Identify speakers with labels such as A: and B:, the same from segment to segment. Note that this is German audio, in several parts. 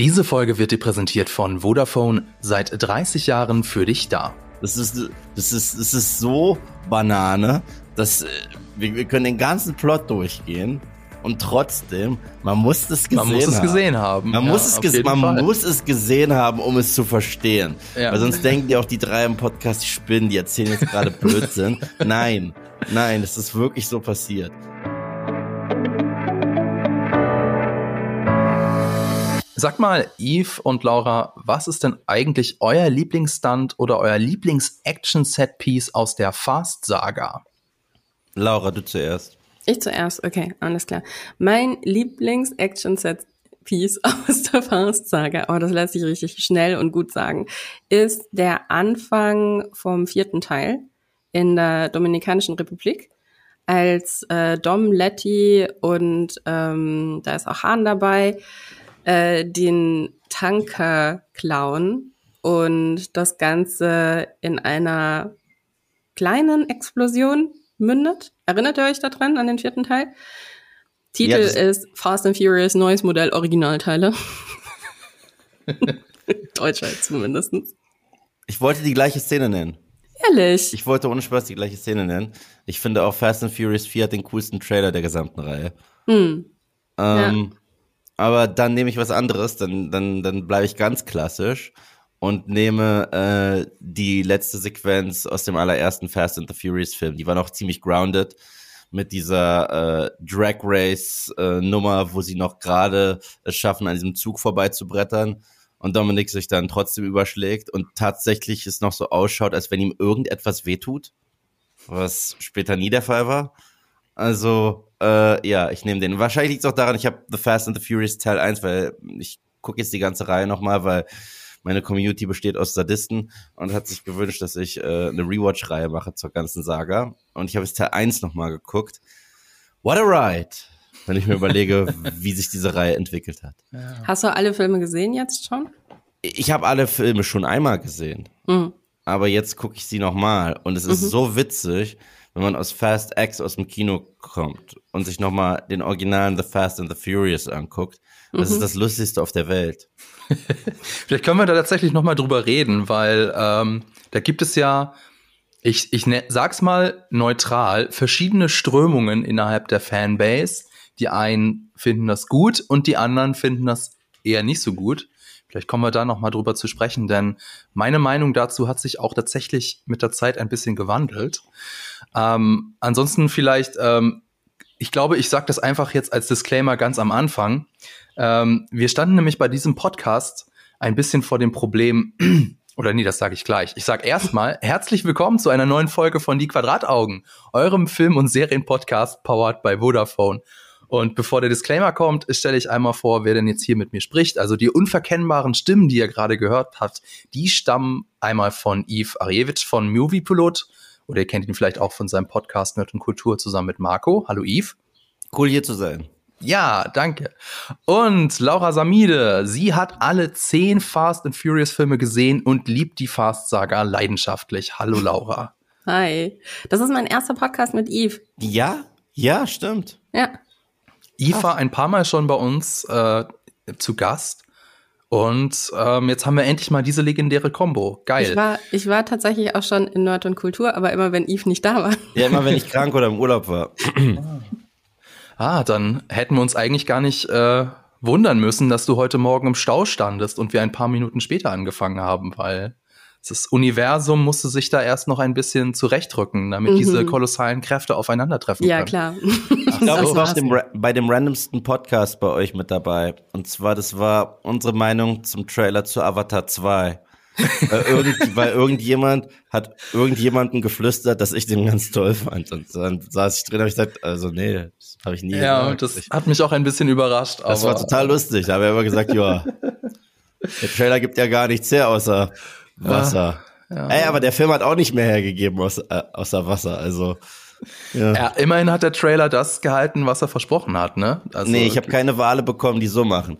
A: Diese Folge wird dir präsentiert von Vodafone, seit 30 Jahren für dich da.
B: Das ist, das ist, das ist so Banane, dass äh, wir, wir können den ganzen Plot durchgehen und trotzdem, man muss es gesehen haben.
A: Man muss es gesehen haben.
B: Man,
A: Ja,
B: muss, es man
A: Fall.
B: muss es gesehen haben, um es zu verstehen.
A: Ja.
B: Weil sonst denken die auch die drei im Podcast, die spinnen, die erzählen jetzt gerade Blödsinn. nein, nein, es ist wirklich so passiert.
A: Sag mal, Yves und Laura, was ist denn eigentlich euer Lieblingsstunt oder euer Lieblings-Action-Set-Piece aus der Fast-Saga?
B: Laura, du zuerst.
C: Ich zuerst, okay, alles klar. Mein Lieblings-Action-Set-Piece aus der Fast-Saga, oh, das lässt sich richtig schnell und gut sagen, ist der Anfang vom vierten Teil in der Dominikanischen Republik, als äh, Dom Letty und ähm, da ist auch Hahn dabei, äh, den Tanker klauen und das Ganze in einer kleinen Explosion mündet. Erinnert ihr euch daran, an den vierten Teil? Titel
B: Ja,
C: ist Fast and Furious Neues Modell Originalteile. Deutscher zumindest.
B: Ich wollte die gleiche Szene nennen.
C: Ehrlich.
B: Ich wollte ohne Spaß die gleiche Szene nennen. Ich finde auch Fast and Furious 4 hat den coolsten Trailer der gesamten Reihe.
C: Hm.
B: Ähm, Aber dann nehme ich was anderes, dann, dann, dann bleibe ich ganz klassisch und nehme äh, die letzte Sequenz aus dem allerersten Fast and the Furious Film. Die war noch ziemlich grounded mit dieser äh, Drag Race äh, Nummer, wo sie noch gerade es schaffen, an diesem Zug vorbeizubrettern und Dominik sich dann trotzdem überschlägt und tatsächlich es noch so ausschaut, als wenn ihm irgendetwas wehtut, was später nie der Fall war. Also, äh, ja, ich nehme den. Wahrscheinlich liegt es auch daran, ich habe The Fast and the Furious Teil 1, weil ich gucke jetzt die ganze Reihe nochmal, weil meine Community besteht aus Sadisten und hat sich gewünscht, dass ich äh, eine Rewatch-Reihe mache zur ganzen Saga. Und ich habe jetzt Teil 1 nochmal geguckt. What a ride! Wenn ich mir überlege, wie sich diese Reihe entwickelt hat.
C: Hast du alle Filme gesehen jetzt schon?
B: Ich habe alle Filme schon einmal gesehen.
C: Hm.
B: aber jetzt gucke ich sie nochmal und es ist so witzig, wenn man aus Fast X aus dem Kino kommt und sich nochmal den originalen The Fast and the Furious anguckt. Das ist das Lustigste auf der Welt.
A: Vielleicht können wir da tatsächlich noch mal drüber reden, weil ähm, da gibt es ja, ich, ich ne, sag's mal neutral, verschiedene Strömungen innerhalb der Fanbase. Die einen finden das gut und die anderen finden das eher nicht so gut. Vielleicht kommen wir da noch mal drüber zu sprechen, denn meine Meinung dazu hat sich auch tatsächlich mit der Zeit ein bisschen gewandelt. Ähm, ansonsten vielleicht, ähm, ich glaube, ich sage das einfach jetzt als Disclaimer ganz am Anfang. Ähm, wir standen nämlich bei diesem Podcast ein bisschen vor dem Problem, oder nee, das sage ich gleich. Ich sage erstmal herzlich willkommen zu einer neuen Folge von Die Quadrataugen, eurem Film- und Serienpodcast powered by Vodafone. Und bevor der Disclaimer kommt, stelle ich einmal vor, wer denn jetzt hier mit mir spricht. Also die unverkennbaren Stimmen, die ihr gerade gehört habt, die stammen einmal von Yves Arjewitsch von Movie Pilot. Oder ihr kennt ihn vielleicht auch von seinem Podcast Nerd und Kultur zusammen mit Marco. Hallo Yves.
B: Cool hier zu sein.
A: Ja, danke. Und Laura Samide, sie hat alle zehn Fast and Furious Filme gesehen und liebt die Fast Saga leidenschaftlich. Hallo Laura.
C: Hi. Das ist mein erster Podcast mit Yves.
B: Ja, ja, stimmt.
C: Ja.
A: Eve war ein paar Mal schon bei uns äh, zu Gast. Und ähm, jetzt haben wir endlich mal diese legendäre Combo. Geil.
C: Ich war, ich war tatsächlich auch schon in Nerd und Kultur, aber immer wenn Yves nicht da war.
B: Ja, immer wenn ich krank oder im Urlaub war.
A: Ah, dann hätten wir uns eigentlich gar nicht äh, wundern müssen, dass du heute Morgen im Stau standest und wir ein paar Minuten später angefangen haben, weil das Universum musste sich da erst noch ein bisschen zurechtrücken, damit
C: Mhm.
A: diese kolossalen Kräfte aufeinandertreffen
C: Ja,
A: können.
C: klar.
B: Ich glaube, ich war auf dem, bei dem randomsten Podcast bei euch mit dabei. Und zwar, das war unsere Meinung zum Trailer zu Avatar 2. weil, irgend, weil irgendjemand hat irgendjemanden geflüstert, dass ich den ganz toll fand. Und dann saß ich drin und hab ich gesagt, also nee, das habe ich nie
A: Ja,
B: gesagt.
A: das
B: Ich-
A: hat mich auch ein bisschen überrascht.
B: das
A: aber
B: war total lustig. Da habe ich immer gesagt, ja, der Trailer gibt ja gar nichts her außer Wasser. Ey, aber der Film hat auch nicht mehr hergegeben außer, äh, außer Wasser. Also ja.
A: Ja, immerhin hat der Trailer das gehalten, was er versprochen hat, ne? Also,
B: nee, ich habe keine Wale bekommen, die so machen.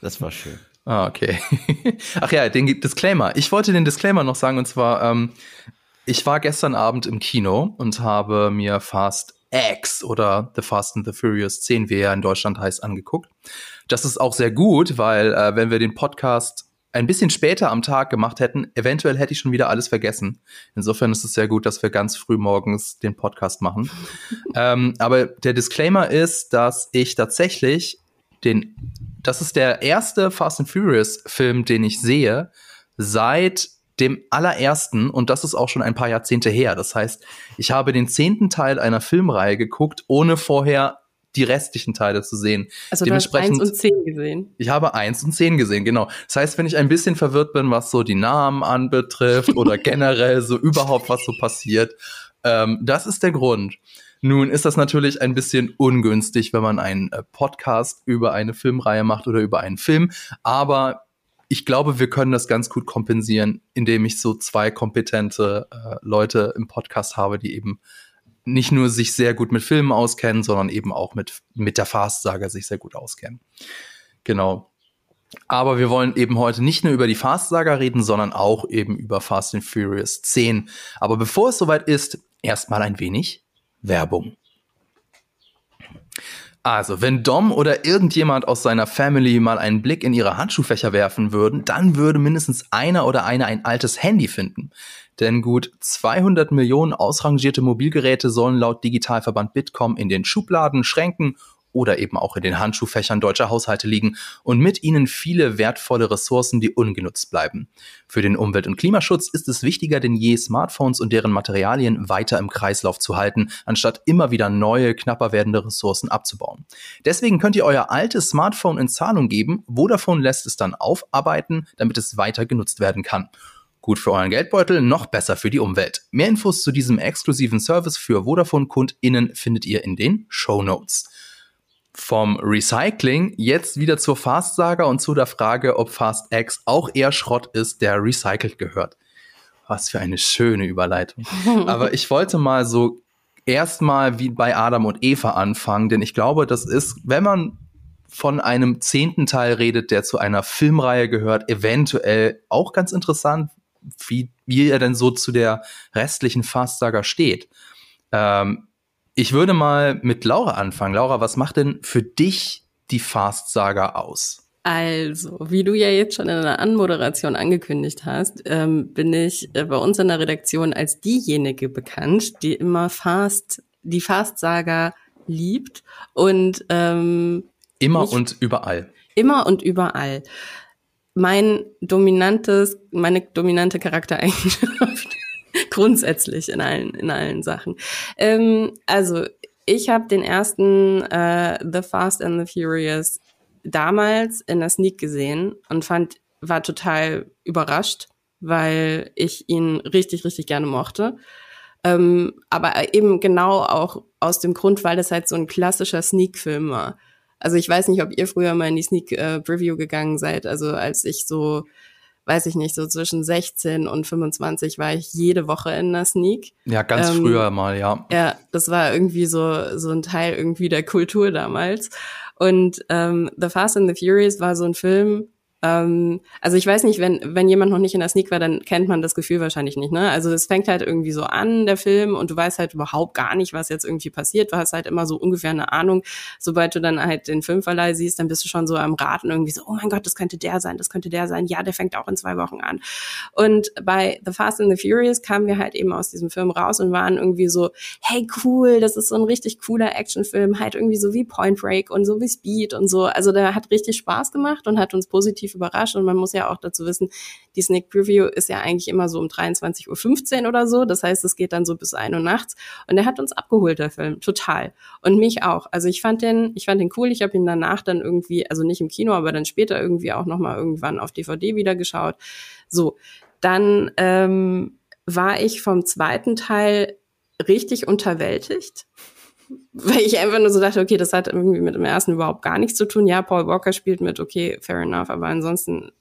B: Das war schön.
A: Ah, okay. Ach ja, den Disclaimer. Ich wollte den Disclaimer noch sagen, und zwar, ähm, ich war gestern Abend im Kino und habe mir Fast X oder The Fast and the Furious 10, wie er in Deutschland heißt, angeguckt. Das ist auch sehr gut, weil äh, wenn wir den Podcast ein bisschen später am Tag gemacht hätten, eventuell hätte ich schon wieder alles vergessen. Insofern ist es sehr gut, dass wir ganz früh morgens den Podcast machen. ähm, aber der Disclaimer ist, dass ich tatsächlich den, das ist der erste Fast and Furious Film, den ich sehe, seit dem allerersten, und das ist auch schon ein paar Jahrzehnte her. Das heißt, ich habe den zehnten Teil einer Filmreihe geguckt, ohne vorher die restlichen Teile zu sehen.
C: Also du hast eins und zehn gesehen.
A: Ich habe eins und zehn gesehen, genau. Das heißt, wenn ich ein bisschen verwirrt bin, was so die Namen anbetrifft oder generell so überhaupt was so passiert, ähm, das ist der Grund. Nun ist das natürlich ein bisschen ungünstig, wenn man einen äh, Podcast über eine Filmreihe macht oder über einen Film, aber ich glaube, wir können das ganz gut kompensieren, indem ich so zwei kompetente äh, Leute im Podcast habe, die eben nicht nur sich sehr gut mit Filmen auskennen, sondern eben auch mit, mit der Fast-Saga sich sehr gut auskennen. Genau. Aber wir wollen eben heute nicht nur über die Fast-Saga reden, sondern auch eben über Fast and Furious 10. Aber bevor es soweit ist, erstmal ein wenig Werbung. Also, wenn Dom oder irgendjemand aus seiner Family mal einen Blick in ihre Handschuhfächer werfen würden, dann würde mindestens einer oder eine ein altes Handy finden. Denn gut 200 Millionen ausrangierte Mobilgeräte sollen laut Digitalverband Bitkom in den Schubladen, Schränken oder eben auch in den Handschuhfächern deutscher Haushalte liegen und mit ihnen viele wertvolle Ressourcen, die ungenutzt bleiben. Für den Umwelt- und Klimaschutz ist es wichtiger denn je, Smartphones und deren Materialien weiter im Kreislauf zu halten, anstatt immer wieder neue, knapper werdende Ressourcen abzubauen. Deswegen könnt ihr euer altes Smartphone in Zahlung geben, Vodafone lässt es dann aufarbeiten, damit es weiter genutzt werden kann. Gut für euren Geldbeutel, noch besser für die Umwelt. Mehr Infos zu diesem exklusiven Service für Vodafone-KundInnen findet ihr in den Show Notes. Vom Recycling jetzt wieder zur Fast-Saga und zu der Frage, ob Fast X auch eher Schrott ist, der recycelt gehört. Was für eine schöne Überleitung. Aber ich wollte mal so erstmal wie bei Adam und Eva anfangen, denn ich glaube, das ist, wenn man von einem zehnten Teil redet, der zu einer Filmreihe gehört, eventuell auch ganz interessant, wie, wie er denn so zu der restlichen Fast-Saga steht. Ähm, ich würde mal mit Laura anfangen. Laura, was macht denn für dich die Fast-Saga aus?
C: Also, wie du ja jetzt schon in einer Anmoderation angekündigt hast, ähm, bin ich äh, bei uns in der Redaktion als diejenige bekannt, die immer Fast, die Fast-Saga liebt und ähm,
A: immer und überall.
C: Immer und überall mein dominantes, meine dominante Charaktereigenschaft grundsätzlich in allen in allen Sachen. Ähm, also ich habe den ersten äh, The Fast and the Furious damals in der Sneak gesehen und fand war total überrascht, weil ich ihn richtig richtig gerne mochte. Ähm, aber eben genau auch aus dem Grund, weil das halt so ein klassischer Sneak-Film war. Also ich weiß nicht, ob ihr früher mal in die Sneak äh, Preview gegangen seid. Also als ich so, weiß ich nicht, so zwischen 16 und 25 war ich jede Woche in der Sneak.
A: Ja, ganz ähm, früher mal, ja.
C: Ja, das war irgendwie so so ein Teil irgendwie der Kultur damals. Und ähm, The Fast and the Furious war so ein Film, ähm, also ich weiß nicht, wenn, wenn jemand noch nicht in der Sneak war, dann kennt man das Gefühl wahrscheinlich nicht. Ne? Also es fängt halt irgendwie so an, der Film, und du weißt halt überhaupt gar nicht, was jetzt irgendwie passiert. Du hast halt immer so ungefähr eine Ahnung. Sobald du dann halt den Filmverleih siehst, dann bist du schon so am Raten irgendwie so, oh mein Gott, das könnte der sein, das könnte der sein. Ja, der fängt auch in zwei Wochen an. Und bei The Fast and the Furious kamen wir halt eben aus diesem Film raus und waren irgendwie so, hey cool, das ist so ein richtig cooler Actionfilm, halt irgendwie so wie Point Break und so wie Speed und so. Also der hat richtig Spaß gemacht und hat uns positiv überrascht. Und man muss ja auch dazu wissen, die Sneak Preview ist ja eigentlich immer so um 23.15 Uhr oder so. Das heißt, es geht dann so bis ein Uhr nachts. Und der hat uns abgeholt, der Film. Total. Und mich auch. Also ich fand den, ich fand den cool. Ich habe ihn danach dann irgendwie, also nicht im Kino, aber dann später irgendwie auch nochmal irgendwann auf DVD wieder geschaut. So. Dann ähm, war ich vom zweiten Teil richtig unterwältigt weil ich einfach nur so dachte, okay, das hat irgendwie mit dem ersten überhaupt gar nichts zu tun. Ja, Paul Walker spielt mit, okay, fair enough, aber ansonsten,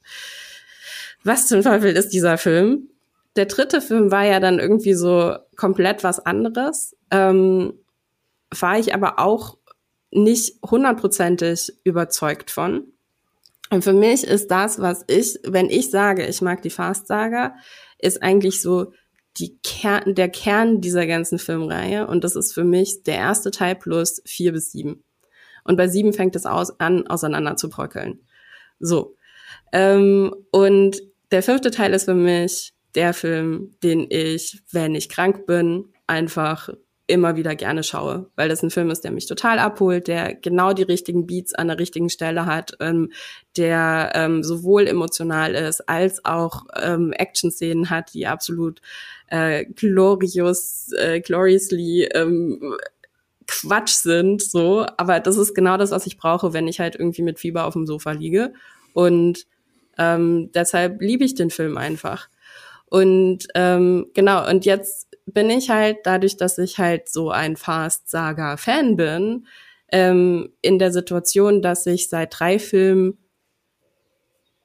C: was zum Teufel ist dieser Film? Der dritte Film war ja dann irgendwie so komplett was anderes. Ähm, war ich aber auch nicht hundertprozentig überzeugt von. Und für mich ist das, was ich, wenn ich sage, ich mag die Fast-Saga, ist eigentlich so die Kern, der Kern dieser ganzen Filmreihe und das ist für mich der erste Teil plus vier bis sieben. Und bei sieben fängt es aus, an, auseinander zu bröckeln. So. Ähm, und der fünfte Teil ist für mich der Film, den ich, wenn ich krank bin, einfach immer wieder gerne schaue, weil das ein Film ist, der mich total abholt, der genau die richtigen Beats an der richtigen Stelle hat, ähm, der ähm, sowohl emotional ist als auch ähm, Action-Szenen hat, die absolut äh, glorious, äh, gloriously ähm, Quatsch sind, so. Aber das ist genau das, was ich brauche, wenn ich halt irgendwie mit Fieber auf dem Sofa liege. Und ähm, deshalb liebe ich den Film einfach. Und ähm, genau, und jetzt bin ich halt, dadurch, dass ich halt so ein Fast-Saga-Fan bin, ähm, in der Situation, dass ich seit drei Filmen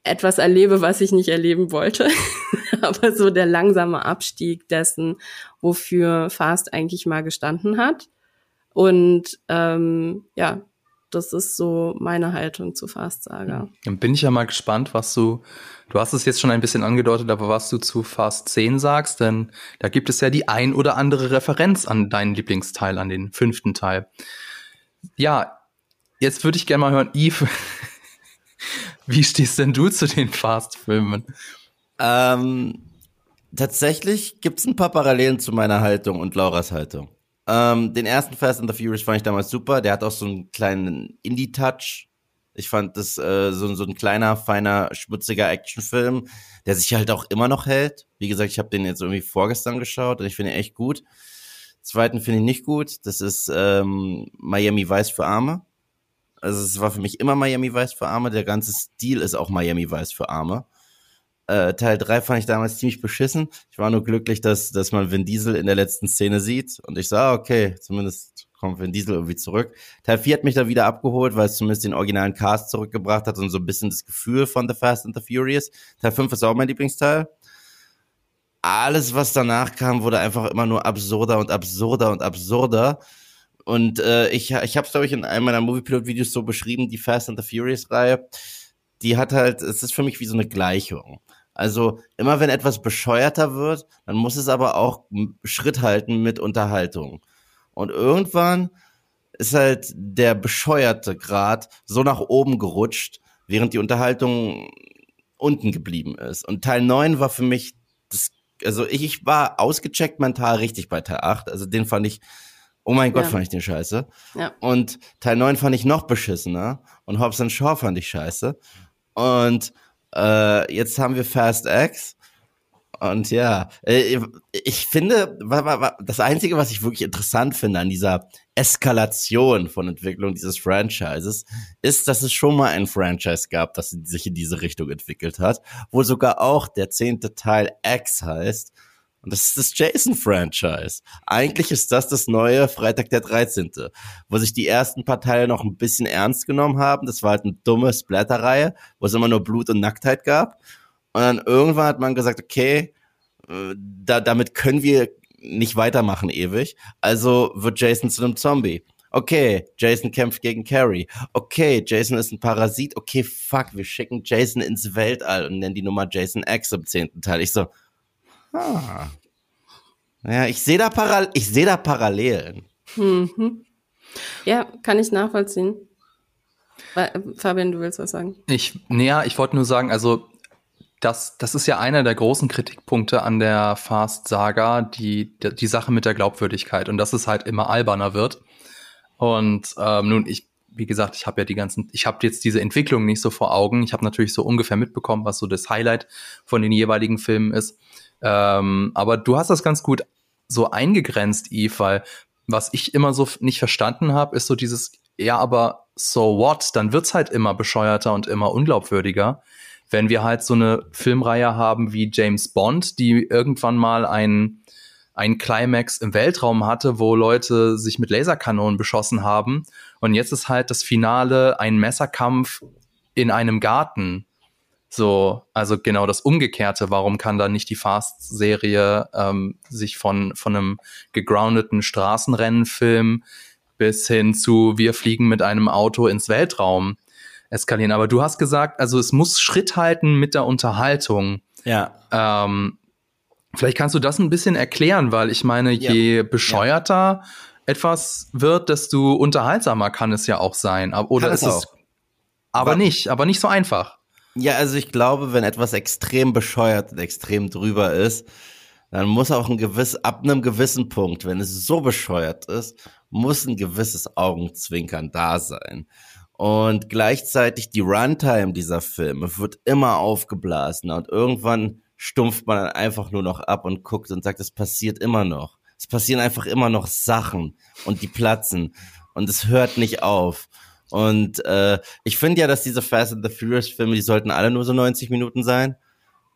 C: etwas erlebe, was ich nicht erleben wollte. Aber so der langsame Abstieg dessen, wofür Fast eigentlich mal gestanden hat. Und ähm, ja, das ist so meine Haltung zu Fast Saga.
A: Dann bin ich ja mal gespannt, was du, du hast es jetzt schon ein bisschen angedeutet, aber was du zu Fast 10 sagst, denn da gibt es ja die ein oder andere Referenz an deinen Lieblingsteil, an den fünften Teil. Ja, jetzt würde ich gerne mal hören, Yves, wie stehst denn du zu den Fast-Filmen?
B: Ähm, tatsächlich gibt es ein paar Parallelen zu meiner Haltung und Lauras Haltung. Ähm, den ersten Fast and the Furious fand ich damals super. Der hat auch so einen kleinen Indie-Touch. Ich fand das äh, so, so ein kleiner, feiner, schmutziger Actionfilm, der sich halt auch immer noch hält. Wie gesagt, ich habe den jetzt irgendwie vorgestern geschaut und ich finde ihn echt gut. Zweiten finde ich nicht gut. Das ist ähm, Miami Vice für Arme. Also es war für mich immer Miami Vice für Arme. Der ganze Stil ist auch Miami Vice für Arme. Äh, Teil 3 fand ich damals ziemlich beschissen. Ich war nur glücklich, dass, dass man Vin Diesel in der letzten Szene sieht. Und ich sah, okay, zumindest kommt Vin Diesel irgendwie zurück. Teil 4 hat mich da wieder abgeholt, weil es zumindest den originalen Cast zurückgebracht hat und so ein bisschen das Gefühl von The Fast and the Furious. Teil 5 ist auch mein Lieblingsteil. Alles, was danach kam, wurde einfach immer nur absurder und absurder und absurder. Und äh, ich, ich habe es, glaube ich, in einem meiner Moviepilot-Videos so beschrieben, die Fast and the Furious-Reihe. Die hat halt, es ist für mich wie so eine Gleichung. Also immer wenn etwas bescheuerter wird, dann muss es aber auch Schritt halten mit Unterhaltung. Und irgendwann ist halt der bescheuerte Grad so nach oben gerutscht, während die Unterhaltung unten geblieben ist. Und Teil 9 war für mich das, also ich, ich war ausgecheckt mental richtig bei Teil 8. Also den fand ich, oh mein Gott, ja. fand ich den scheiße. Ja. Und Teil 9 fand ich noch beschissener. Und Hobbs Shaw fand ich scheiße. Und äh, jetzt haben wir Fast X. Und ja, äh, ich finde, das Einzige, was ich wirklich interessant finde an dieser Eskalation von Entwicklung dieses Franchises, ist, dass es schon mal ein Franchise gab, das sich in diese Richtung entwickelt hat, wo sogar auch der zehnte Teil X heißt. Und das ist das Jason-Franchise. Eigentlich ist das das neue Freitag der 13., wo sich die ersten paar Teile noch ein bisschen ernst genommen haben. Das war halt eine dumme Splatter-Reihe, wo es immer nur Blut und Nacktheit gab. Und dann irgendwann hat man gesagt, okay, äh, da, damit können wir nicht weitermachen ewig. Also wird Jason zu einem Zombie. Okay, Jason kämpft gegen Carrie. Okay, Jason ist ein Parasit. Okay, fuck, wir schicken Jason ins Weltall und nennen die Nummer Jason X im zehnten Teil. Ich so, Ah. Ja, ich sehe da, Paral ich seh da Parallelen.
C: Mhm. Ja, kann ich nachvollziehen. Fabian, du willst was sagen?
A: Ich, naja, ich wollte nur sagen, also das, das ist ja einer der großen Kritikpunkte an der Fast-Saga, die, die Sache mit der Glaubwürdigkeit und dass es halt immer alberner wird. Und ähm, nun, ich, wie gesagt, ich habe ja die ganzen, ich habe jetzt diese Entwicklung nicht so vor Augen. Ich habe natürlich so ungefähr mitbekommen, was so das Highlight von den jeweiligen Filmen ist. Ähm, aber du hast das ganz gut so eingegrenzt, Eve, weil was ich immer so nicht verstanden habe, ist so dieses, ja, aber so what? Dann wird's halt immer bescheuerter und immer unglaubwürdiger, wenn wir halt so eine Filmreihe haben wie James Bond, die irgendwann mal ein ein Climax im Weltraum hatte, wo Leute sich mit Laserkanonen beschossen haben. Und jetzt ist halt das Finale ein Messerkampf in einem Garten. So, also genau das Umgekehrte. Warum kann da nicht die Fast-Serie ähm, sich von, von einem gegroundeten Straßenrennenfilm bis hin zu wir fliegen mit einem Auto ins Weltraum eskalieren? Aber du hast gesagt, also es muss Schritt halten mit der Unterhaltung.
B: Ja.
A: Ähm, Vielleicht kannst du das ein bisschen erklären, weil ich meine, je bescheuerter etwas wird, desto unterhaltsamer kann es ja auch sein. Oder
B: Kann
A: ist
B: es
A: es aber
B: Wa-
A: nicht, aber nicht so einfach.
B: Ja, also ich glaube, wenn etwas extrem bescheuert und extrem drüber ist, dann muss auch ein gewiss, ab einem gewissen Punkt, wenn es so bescheuert ist, muss ein gewisses Augenzwinkern da sein. Und gleichzeitig die Runtime dieser Filme wird immer aufgeblasen und irgendwann stumpft man dann einfach nur noch ab und guckt und sagt, es passiert immer noch. Es passieren einfach immer noch Sachen und die platzen und es hört nicht auf. Und äh, ich finde ja, dass diese Fast and the Furious Filme, die sollten alle nur so 90 Minuten sein,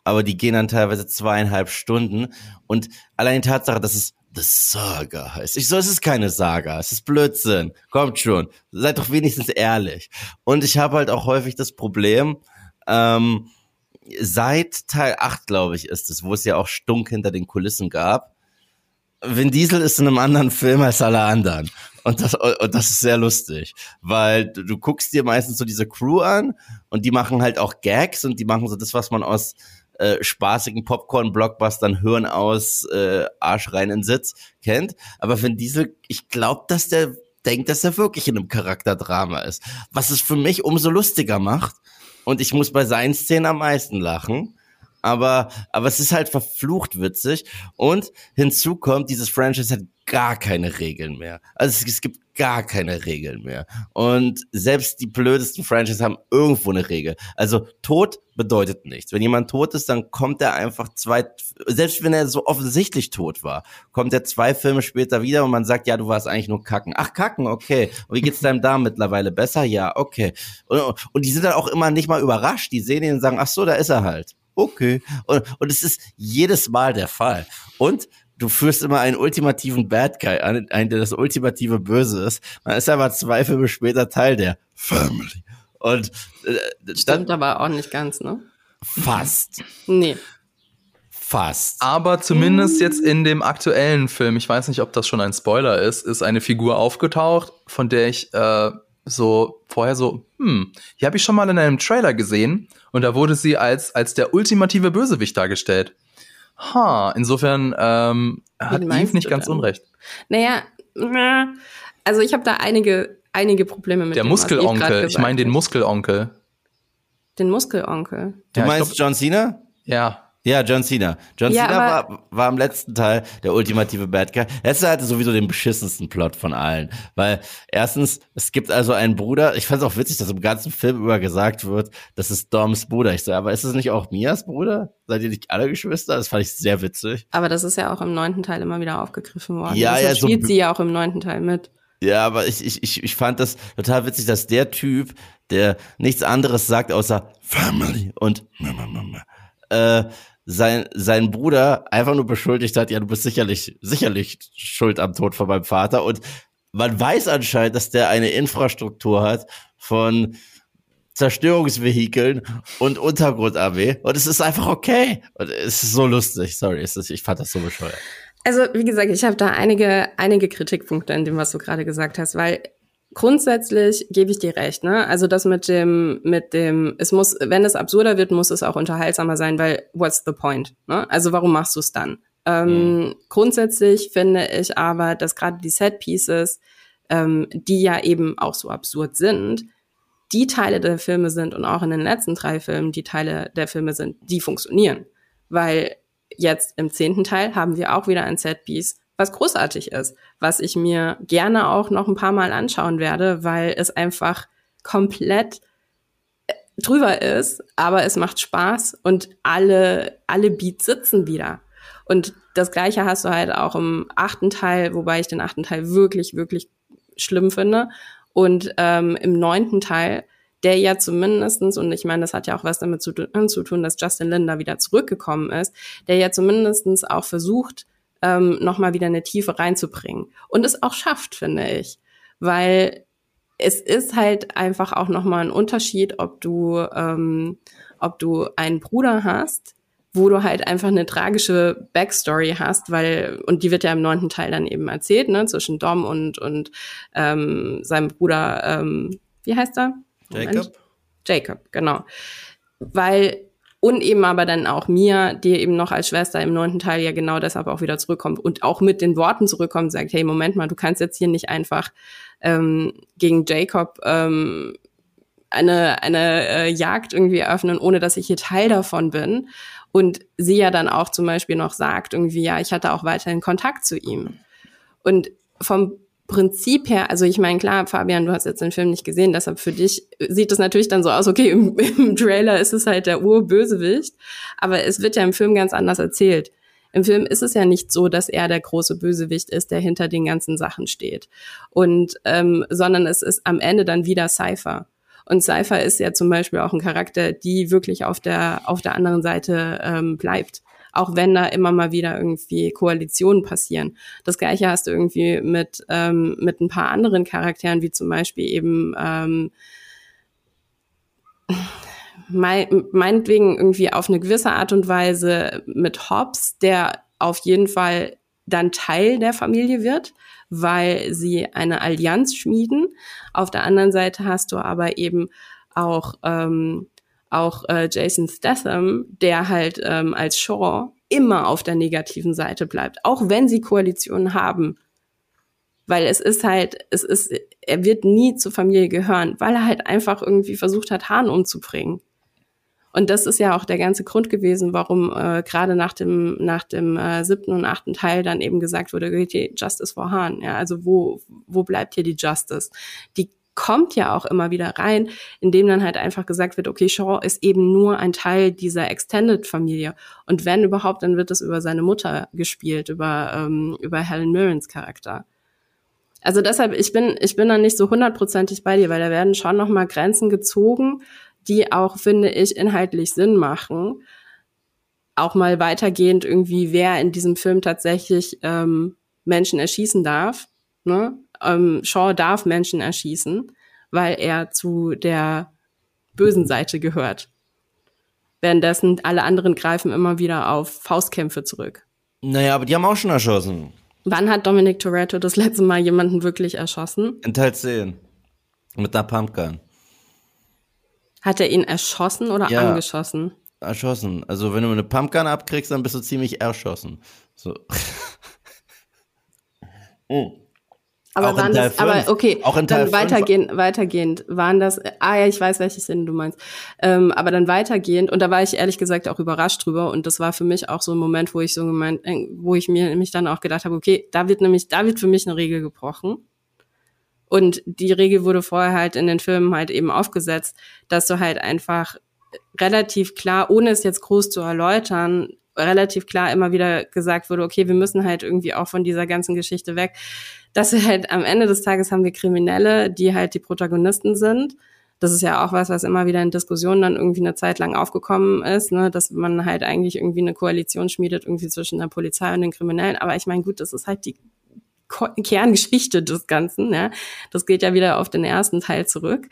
B: aber die gehen dann teilweise zweieinhalb Stunden. Und allein die Tatsache, dass es The Saga heißt. Ich so, es ist keine Saga, es ist Blödsinn. Kommt schon, seid doch wenigstens ehrlich. Und ich habe halt auch häufig das Problem, ähm, seit Teil 8, glaube ich, ist es, wo es ja auch Stunk hinter den Kulissen gab. Vin Diesel ist in einem anderen Film als alle anderen. Und das, und das ist sehr lustig, weil du, du guckst dir meistens so diese Crew an und die machen halt auch Gags und die machen so das, was man aus äh, spaßigen Popcorn-Blockbustern Hirn aus äh, Arsch rein in Sitz kennt. Aber Vin Diesel, ich glaube, dass der denkt, dass er wirklich in einem Charakterdrama ist. Was es für mich umso lustiger macht. Und ich muss bei seinen Szenen am meisten lachen. Aber, aber es ist halt verflucht witzig. Und hinzu kommt, dieses Franchise hat gar keine Regeln mehr. Also es, gibt gar keine Regeln mehr. Und selbst die blödesten Franchises haben irgendwo eine Regel. Also Tod bedeutet nichts. Wenn jemand tot ist, dann kommt er einfach zwei, selbst wenn er so offensichtlich tot war, kommt er zwei Filme später wieder und man sagt, ja, du warst eigentlich nur kacken. Ach, kacken, okay. Und wie geht's deinem Darm mittlerweile? Besser? Ja, okay. Und, und die sind dann auch immer nicht mal überrascht. Die sehen ihn und sagen, ach so, da ist er halt. Okay. Und, und es ist jedes Mal der Fall. Und du führst immer einen ultimativen Bad Guy an, einen, der das ultimative Böse ist. Man ist aber zwei Filme später Teil der Family. Und äh, dann
C: Stimmt aber auch nicht ganz, ne?
B: fast,
C: Nee.
B: fast.
A: Aber zumindest jetzt in dem aktuellen Film, ich weiß nicht, ob das schon ein Spoiler ist, ist eine Figur aufgetaucht, von der ich äh, so vorher so, hm, die habe ich schon mal in einem Trailer gesehen und da wurde sie als, als der ultimative Bösewicht dargestellt. Ha, insofern ähm, hat Eve nicht ganz
C: denn?
A: unrecht.
C: Naja, na, also ich habe da einige, einige Probleme mit
A: Der
C: dem,
A: Muskelonkel, ich
C: gesagt
A: meine den. Muskelonkel.
C: Den Muskelonkel.
B: Du
A: Ja, ich
B: meinst John Cena?
A: Ja,
B: Ja, John Cena. John
C: Ja,
B: Cena war, war im letzten Teil der ultimative Bad Guy. Letzter hatte sowieso den beschissensten Plot von allen. Weil erstens, es gibt also einen Bruder, ich fand es auch witzig, dass im ganzen Film über gesagt wird, das ist Doms Bruder. Ich so, aber ist es nicht auch Mias Bruder? Seid ihr nicht alle Geschwister? Das fand ich sehr witzig.
C: Aber das ist ja auch im neunten Teil immer wieder aufgegriffen worden.
B: Ja,
C: Deshalb
B: ja, so
C: spielt
B: b-
C: sie ja auch im neunten Teil mit.
B: Ja, aber ich, ich, ich, ich fand das total witzig, dass der Typ, der nichts anderes sagt außer Family und Mama, Mama, äh, sein, sein Bruder einfach nur beschuldigt hat, ja, du bist sicherlich, sicherlich schuld am Tod von meinem Vater. Und man weiß anscheinend, dass der eine Infrastruktur hat von Zerstörungsvehikeln und Untergrundarmee. Und es ist einfach okay. Und es ist so lustig. Sorry, ist, ich fand das so bescheuert.
C: Also, wie gesagt, ich habe da einige, einige Kritikpunkte in dem, was du gerade gesagt hast, weil grundsätzlich gebe ich dir recht, ne? Also das mit dem, mit dem, es muss, wenn es absurder wird, muss es auch unterhaltsamer sein, weil what's the point? Ne? Also warum machst du es dann? Ähm, Grundsätzlich finde ich aber, dass gerade die Set Pieces, ähm, die ja eben auch so absurd sind, die Teile der Filme sind und auch in den letzten drei Filmen die Teile der Filme sind, die funktionieren. Weil jetzt im zehnten Teil haben wir auch wieder ein Setpiece, was großartig ist, was ich mir gerne auch noch ein paar Mal anschauen werde, weil es einfach komplett äh, drüber ist, aber es macht Spaß und alle, alle Beats sitzen wieder. Und das gleiche hast du halt auch im achten Teil, wobei ich den achten Teil wirklich, wirklich schlimm finde. Und ähm, im neunten Teil, der ja zumindestens und ich meine, das hat ja auch was damit zu, tun- dass Justin Lin da wieder zurückgekommen ist, der ja zumindestens auch versucht, ähm, nochmal wieder eine Tiefe reinzubringen. Und es auch schafft, finde ich. Weil es ist halt einfach auch nochmal ein Unterschied, ob du, ähm, ob du einen Bruder hast, wo du halt einfach eine tragische Backstory hast, weil, und die wird ja im neunten Teil dann eben erzählt, ne, zwischen Dom und, und ähm, seinem Bruder, ähm, wie heißt er? Moment.
B: Jacob?
C: Jacob, genau. Weil, Und eben aber dann auch Mia, die eben noch als Schwester im neunten Teil ja genau deshalb auch wieder zurückkommt und auch mit den Worten zurückkommt, sagt, hey, Moment mal, du kannst jetzt hier nicht einfach ähm, gegen Jacob ähm, eine, eine äh, Jagd irgendwie eröffnen, ohne dass ich hier Teil davon bin. Und sie ja dann auch zum Beispiel noch sagt, irgendwie, ja, ich hatte auch weiterhin Kontakt zu ihm. Und vom Prinzip her, also ich meine, klar, Fabian, du hast jetzt den Film nicht gesehen, deshalb für dich sieht es natürlich dann so aus, okay, im, im Trailer ist es halt der Urbösewicht, aber es wird ja im Film ganz anders erzählt. Im Film ist es ja nicht so, dass er der große Bösewicht ist, der hinter den ganzen Sachen steht. Und ähm, sondern es ist am Ende dann wieder Cypher. Und Cypher ist ja zum Beispiel auch ein Charakter, die wirklich auf der, auf der anderen Seite ähm, bleibt. Auch wenn da immer mal wieder irgendwie Koalitionen passieren. Das gleiche hast du irgendwie mit, ähm, mit ein paar anderen Charakteren, wie zum Beispiel eben ähm, meinetwegen irgendwie auf eine gewisse Art und Weise mit Hobbs, der auf jeden Fall dann Teil der Familie wird, weil sie eine Allianz schmieden. Auf der anderen Seite hast du aber eben auch ähm, auch äh, Jason Statham, der halt ähm, als Shaw immer auf der negativen Seite bleibt, auch wenn sie Koalitionen haben. Weil es ist halt, es ist, er wird nie zur Familie gehören, weil er halt einfach irgendwie versucht hat, Hahn umzubringen. Und das ist ja auch der ganze Grund gewesen, warum äh, gerade nach dem nach dem äh, siebten und achten Teil dann eben gesagt wurde, Justice for Han. Ja, also wo wo bleibt hier die Justice? Die kommt ja auch immer wieder rein, indem dann halt einfach gesagt wird, okay, Shaw ist eben nur ein Teil dieser Extended-Familie. Und wenn überhaupt, dann wird es über seine Mutter gespielt, über, ähm, über Helen Mirrens Charakter. Also deshalb, ich bin, ich bin da nicht so hundertprozentig bei dir, weil da werden schon nochmal Grenzen gezogen, die auch, finde ich, inhaltlich Sinn machen. Auch mal weitergehend irgendwie, wer in diesem Film tatsächlich ähm, Menschen erschießen darf. Ne? Ähm, Shaw darf Menschen erschießen, weil er zu der bösen Seite gehört. Währenddessen alle anderen greifen immer wieder auf Faustkämpfe zurück.
B: Naja, aber die haben auch schon erschossen.
C: Wann hat Dominic Toretto das letzte Mal jemanden wirklich erschossen?
B: In Teil 10. Mit einer Pumpgun.
C: Hat er ihn erschossen oder ja, angeschossen?
B: Erschossen. Also wenn du eine Pumpgun abkriegst, dann bist du ziemlich erschossen. So.
C: oh. Aber auch waren das, aber okay, auch in Teil dann weitergehend, weitergehend waren das, ah ja, ich weiß, welches Sinn du meinst. Ähm, aber dann weitergehend, und da war ich ehrlich gesagt auch überrascht drüber, und das war für mich auch so ein Moment, wo ich so gemeint, äh, wo ich mir nämlich dann auch gedacht habe, okay, da wird nämlich, da wird für mich eine Regel gebrochen. Und die Regel wurde vorher halt in den Filmen halt eben aufgesetzt, dass du halt einfach relativ klar, ohne es jetzt groß zu erläutern, relativ klar immer wieder gesagt wurde, okay, wir müssen halt irgendwie auch von dieser ganzen Geschichte weg dass wir halt am Ende des Tages haben wir Kriminelle, die halt die Protagonisten sind. Das ist ja auch was, was immer wieder in Diskussionen dann irgendwie eine Zeit lang aufgekommen ist, ne, dass man halt eigentlich irgendwie eine Koalition schmiedet irgendwie zwischen der Polizei und den Kriminellen. Aber ich meine, gut, das ist halt die Kerngeschichte des Ganzen. Ja. Das geht ja wieder auf den ersten Teil zurück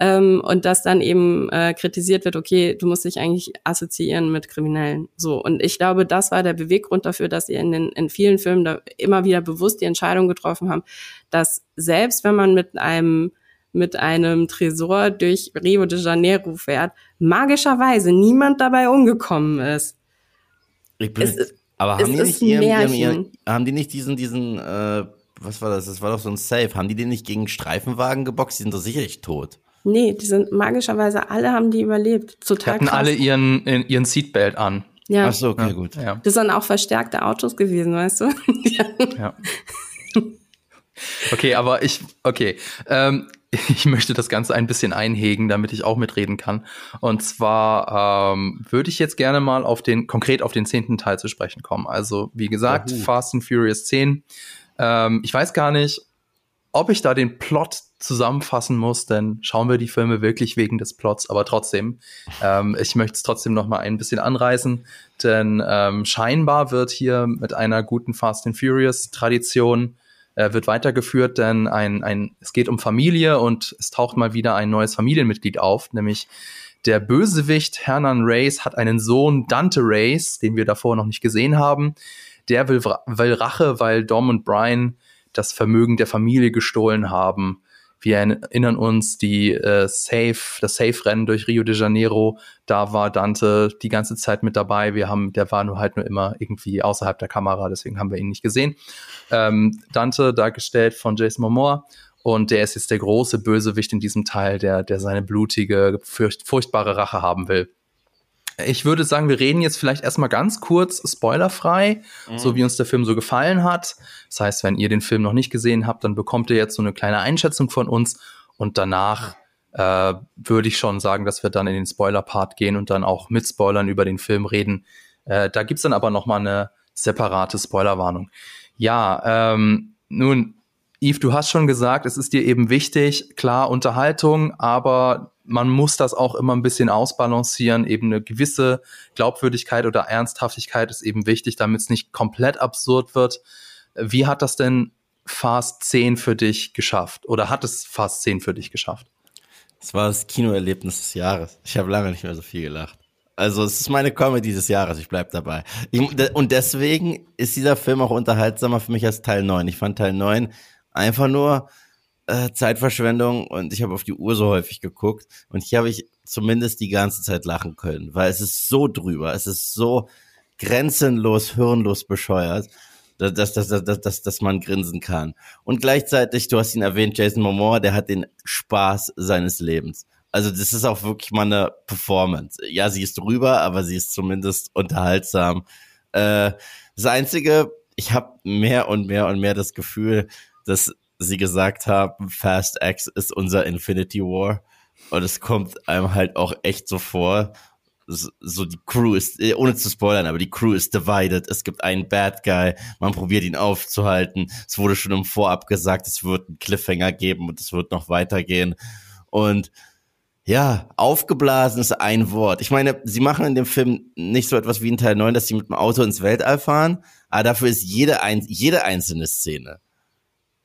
C: ähm, und dass dann eben äh, kritisiert wird, okay, du musst dich eigentlich assoziieren mit Kriminellen. So und ich glaube, das war der Beweggrund dafür, dass sie in den in vielen Filmen da immer wieder bewusst die Entscheidung getroffen haben, dass selbst wenn man mit einem mit einem Tresor durch Rio de Janeiro fährt, magischerweise niemand dabei umgekommen ist.
B: Ich bin, es, aber haben die, nicht ihren, ihren, ihren, haben die nicht diesen, diesen, äh, was war das? Das war doch so ein Safe. Haben die den nicht gegen Streifenwagen geboxt? Die sind doch sicherlich tot.
C: Nee, die sind magischerweise alle haben die überlebt. Total
A: die hatten krass. alle ihren, ihren Seatbelt an.
C: Ja.
B: Ach so, okay, ja. gut.
C: Ja. Das sind auch verstärkte Autos gewesen, weißt du? ja.
A: Okay, aber ich, okay. Ähm, ich möchte das Ganze ein bisschen einhegen, damit ich auch mitreden kann. Und zwar ähm, würde ich jetzt gerne mal auf den, konkret auf den zehnten Teil zu sprechen kommen. Also, wie gesagt, Juhu. Fast and Furious 10. Ähm, ich weiß gar nicht, ob ich da den Plot zusammenfassen muss, denn schauen wir die Filme wirklich wegen des Plots, aber trotzdem, ähm, ich möchte es trotzdem noch mal ein bisschen anreißen, denn ähm, scheinbar wird hier mit einer guten Fast and Furious Tradition äh, wird weitergeführt, denn ein, ein, es geht um Familie und es taucht mal wieder ein neues Familienmitglied auf, nämlich der Bösewicht Hernan Reyes hat einen Sohn, Dante Reyes, den wir davor noch nicht gesehen haben. Der will, will Rache, weil Dom und Brian das Vermögen der Familie gestohlen haben Wir erinnern uns die äh, Safe, das Safe-Rennen durch Rio de Janeiro. Da war Dante die ganze Zeit mit dabei. Wir haben, der war nur halt nur immer irgendwie außerhalb der Kamera, deswegen haben wir ihn nicht gesehen. Ähm, Dante, dargestellt von Jason Momoa. Und der ist jetzt der große Bösewicht in diesem Teil, der, der seine blutige, furcht, furchtbare Rache haben will. Ich würde sagen, wir reden jetzt vielleicht erstmal ganz kurz spoilerfrei, mhm. so wie uns der Film so gefallen hat. Das heißt, wenn ihr den Film noch nicht gesehen habt, dann bekommt ihr jetzt so eine kleine Einschätzung von uns und danach äh, würde ich schon sagen, dass wir dann in den Spoiler-Part gehen und dann auch mit Spoilern über den Film reden. Äh, da gibt's dann aber noch mal eine separate Spoilerwarnung. Ja, ähm, nun, Yves, du hast schon gesagt, es ist dir eben wichtig, klar Unterhaltung, aber man muss das auch immer ein bisschen ausbalancieren. Eben eine gewisse Glaubwürdigkeit oder Ernsthaftigkeit ist eben wichtig, damit es nicht komplett absurd wird. Wie hat das denn Fast 10 für dich geschafft? Oder hat es Fast 10 für dich geschafft?
B: Es war das Kinoerlebnis des Jahres. Ich habe lange nicht mehr so viel gelacht. Also es ist meine Comedy des Jahres, ich bleib dabei. Ich, und deswegen ist dieser Film auch unterhaltsamer für mich als Teil 9. Ich fand Teil 9 einfach nur äh, Zeitverschwendung und ich habe auf die Uhr so häufig geguckt und hier habe ich zumindest die ganze Zeit lachen können, weil es ist so drüber, es ist so grenzenlos, hirnlos bescheuert, dass, dass, dass, dass, dass, dass man grinsen kann. Und gleichzeitig, du hast ihn erwähnt, Jason Momoa, der hat den Spaß seines Lebens. Also das ist auch wirklich mal eine Performance. Ja, sie ist drüber, aber sie ist zumindest unterhaltsam. Äh, das Einzige, ich habe mehr und mehr und mehr das Gefühl, dass sie gesagt haben, Fast X ist unser Infinity War. Und es kommt einem halt auch echt so vor, so die Crew ist, äh, ohne zu spoilern, aber die Crew ist divided. Es gibt einen Bad Guy, man probiert ihn aufzuhalten. Es wurde schon im Vorab gesagt, es wird einen Cliffhanger geben und es wird noch weitergehen. Und ja, aufgeblasen ist ein Wort. Ich meine, sie machen in dem Film nicht so etwas wie in Teil 9, dass sie mit dem Auto ins Weltall fahren, aber dafür ist jede, ein, jede einzelne Szene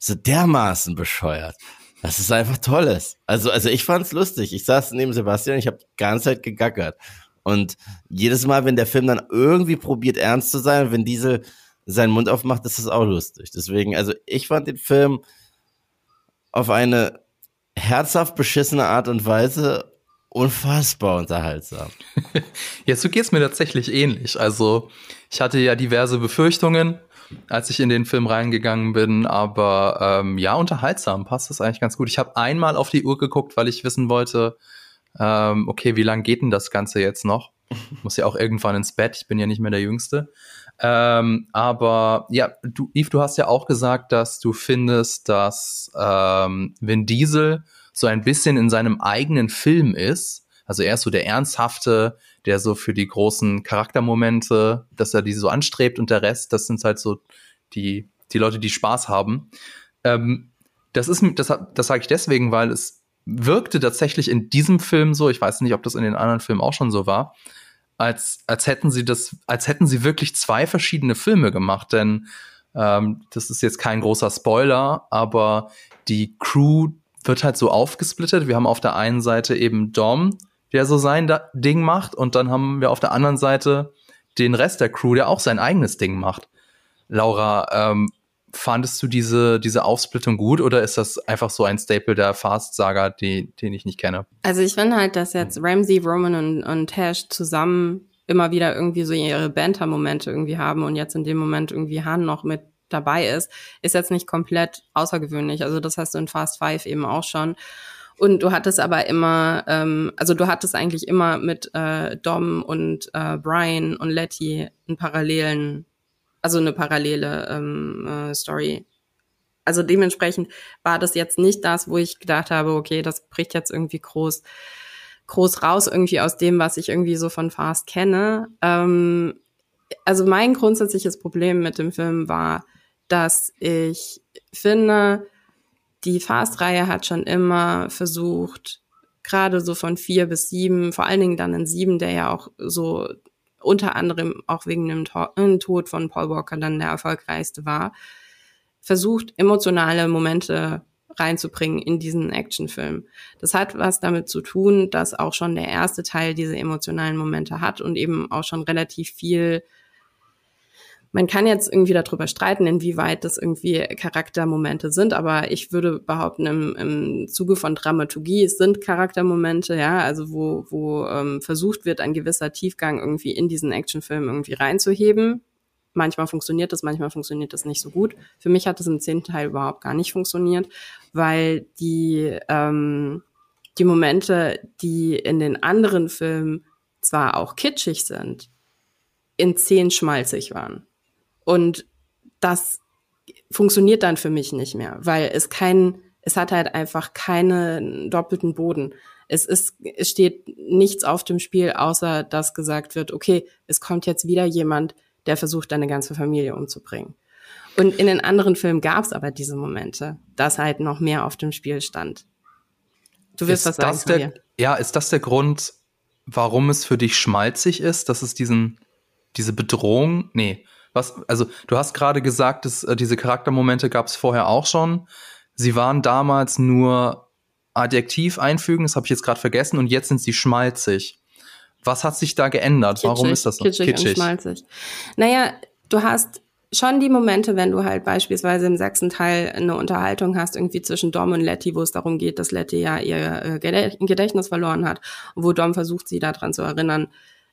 B: so dermaßen bescheuert. Das ist einfach tolles. Also, also ich fand's lustig. Ich saß neben Sebastian, ich habe die ganze Zeit gegackert. Und jedes Mal, wenn der Film dann irgendwie probiert, ernst zu sein, wenn Diesel seinen Mund aufmacht, ist das auch lustig. Deswegen, also ich fand den Film auf eine herzhaft beschissene Art und Weise unfassbar unterhaltsam.
A: ja, so geht's mir tatsächlich ähnlich. Also ich hatte ja diverse Befürchtungen als ich in den Film reingegangen bin. Aber ähm, ja, unterhaltsam passt das eigentlich ganz gut. Ich habe einmal auf die Uhr geguckt, weil ich wissen wollte, ähm, okay, wie lange geht denn das Ganze jetzt noch? Muss ja auch irgendwann ins Bett. Ich bin ja nicht mehr der Jüngste. Ähm, aber ja, du, Yves, du hast ja auch gesagt, dass du findest, dass ähm, Vin Diesel so ein bisschen in seinem eigenen Film ist. Also er ist so der ernsthafte, der so für die großen Charaktermomente, dass er die so anstrebt und der Rest, das sind halt so die, die Leute, die Spaß haben. Ähm, das ist, das, das sage ich deswegen, weil es wirkte tatsächlich in diesem Film so, ich weiß nicht, ob das in den anderen Filmen auch schon so war, als, als hätten sie das, als hätten sie wirklich zwei verschiedene Filme gemacht, denn ähm, das ist jetzt kein großer Spoiler, aber die Crew wird halt so aufgesplittet. Wir haben auf der einen Seite eben Dom, der so sein Ding macht. Und dann haben wir auf der anderen Seite den Rest der Crew, der auch sein eigenes Ding macht. Laura, ähm, fandest du diese, diese Aufsplittung gut oder ist das einfach so ein Staple der Fast-Saga, den ich nicht kenne?
C: Also ich finde halt, dass jetzt Ramsey, Roman und, und Tash zusammen immer wieder irgendwie so ihre Banter-Momente irgendwie haben und jetzt in dem Moment irgendwie Han noch mit dabei ist, ist jetzt nicht komplett außergewöhnlich. Also das hast du in Fast Five eben auch schon. Und du hattest aber immer, ähm, also du hattest eigentlich immer mit äh, Dom und äh, Brian und Letty einen parallelen, also eine parallele ähm, äh, Story. Also dementsprechend war das jetzt nicht das, wo ich gedacht habe, okay, das bricht jetzt irgendwie groß, groß raus irgendwie aus dem, was ich irgendwie so von Fast kenne. Ähm, also mein grundsätzliches Problem mit dem Film war, dass ich finde, die Fast-Reihe hat schon immer versucht, gerade so von vier bis sieben, vor allen Dingen dann in sieben, der ja auch so unter anderem auch wegen dem äh, Tod von Paul Walker dann der erfolgreichste war, versucht, emotionale Momente reinzubringen in diesen Actionfilm. Das hat was damit zu tun, dass auch schon der erste Teil diese emotionalen Momente hat und eben auch schon relativ viel man kann jetzt irgendwie darüber streiten, inwieweit das irgendwie Charaktermomente sind, aber ich würde behaupten, im, im Zuge von Dramaturgie es sind Charaktermomente, ja, also wo, wo ähm, versucht wird, ein gewisser Tiefgang irgendwie in diesen Actionfilm irgendwie reinzuheben. Manchmal funktioniert das, manchmal funktioniert das nicht so gut. Für mich hat es im zehnten Teil überhaupt gar nicht funktioniert, weil die, ähm, die Momente, die in den anderen Filmen zwar auch kitschig sind, in zehn schmalzig waren. Und das funktioniert dann für mich nicht mehr, weil es kein, es hat halt einfach keinen doppelten Boden. Es ist, es steht nichts auf dem Spiel, außer dass gesagt wird, okay, es kommt jetzt wieder jemand, der versucht, deine ganze Familie umzubringen. Und in den anderen Filmen gab es aber diese Momente, dass halt noch mehr auf dem Spiel stand.
A: Du wirst ist was sagen. Der, ja, ist das der Grund, warum es für dich schmalzig ist, dass es diesen, diese Bedrohung, nee, was, also du hast gerade gesagt, dass äh, diese Charaktermomente gab es vorher auch schon. Sie waren damals nur Adjektiv einfügen, das habe ich jetzt gerade vergessen, und jetzt sind sie schmalzig. Was hat sich da geändert?
C: Kitschig,
A: Warum ist das so?
C: Kitschig, kitschig. und schmalzig. Naja, du hast schon die Momente, wenn du halt beispielsweise im sechsten Teil eine Unterhaltung hast, irgendwie zwischen Dom und Letty, wo es darum geht, dass Letty ja ihr äh, Gedächtnis verloren hat, wo Dom versucht, sie daran zu erinnern,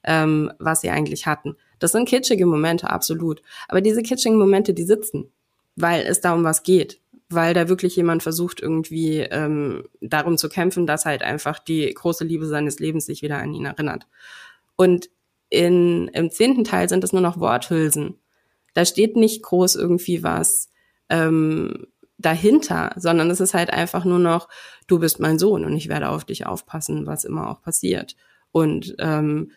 C: ähm, was sie eigentlich hatten. Das sind kitschige Momente, absolut. Aber diese kitschigen Momente, die sitzen, weil es da um was geht. Weil da wirklich jemand versucht, irgendwie ähm, darum zu kämpfen, dass halt einfach die große Liebe seines Lebens sich wieder an ihn erinnert. Und in, im zehnten Teil sind es nur noch Worthülsen. Da steht nicht groß irgendwie was ähm, dahinter, sondern es ist halt einfach nur noch, du bist mein Sohn und ich werde auf dich aufpassen, was immer auch passiert. Und ähm,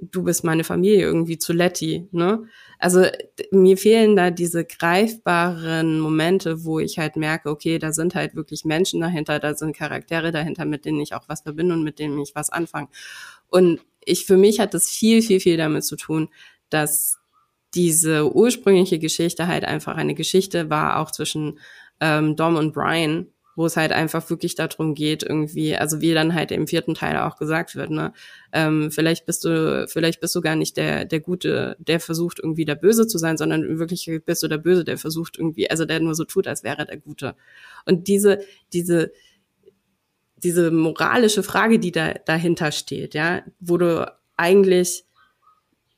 C: du bist meine Familie irgendwie zu Letty, ne? Also mir fehlen da diese greifbaren Momente, wo ich halt merke, okay, da sind halt wirklich Menschen dahinter, da sind Charaktere dahinter, mit denen ich auch was verbinde und mit denen ich was anfange. Und ich, für mich hat das viel, viel, viel damit zu tun, dass diese ursprüngliche Geschichte halt einfach eine Geschichte war, auch zwischen ähm, Dom und Brian, wo es halt einfach wirklich darum geht, irgendwie, also wie dann halt im vierten Teil auch gesagt wird, ne, ähm, vielleicht bist du, vielleicht bist du gar nicht der, der Gute, der versucht irgendwie der Böse zu sein, sondern wirklich bist du der Böse, der versucht irgendwie, also der nur so tut, als wäre der Gute. Und diese, diese, diese moralische Frage, die da dahinter steht, ja, wo du eigentlich,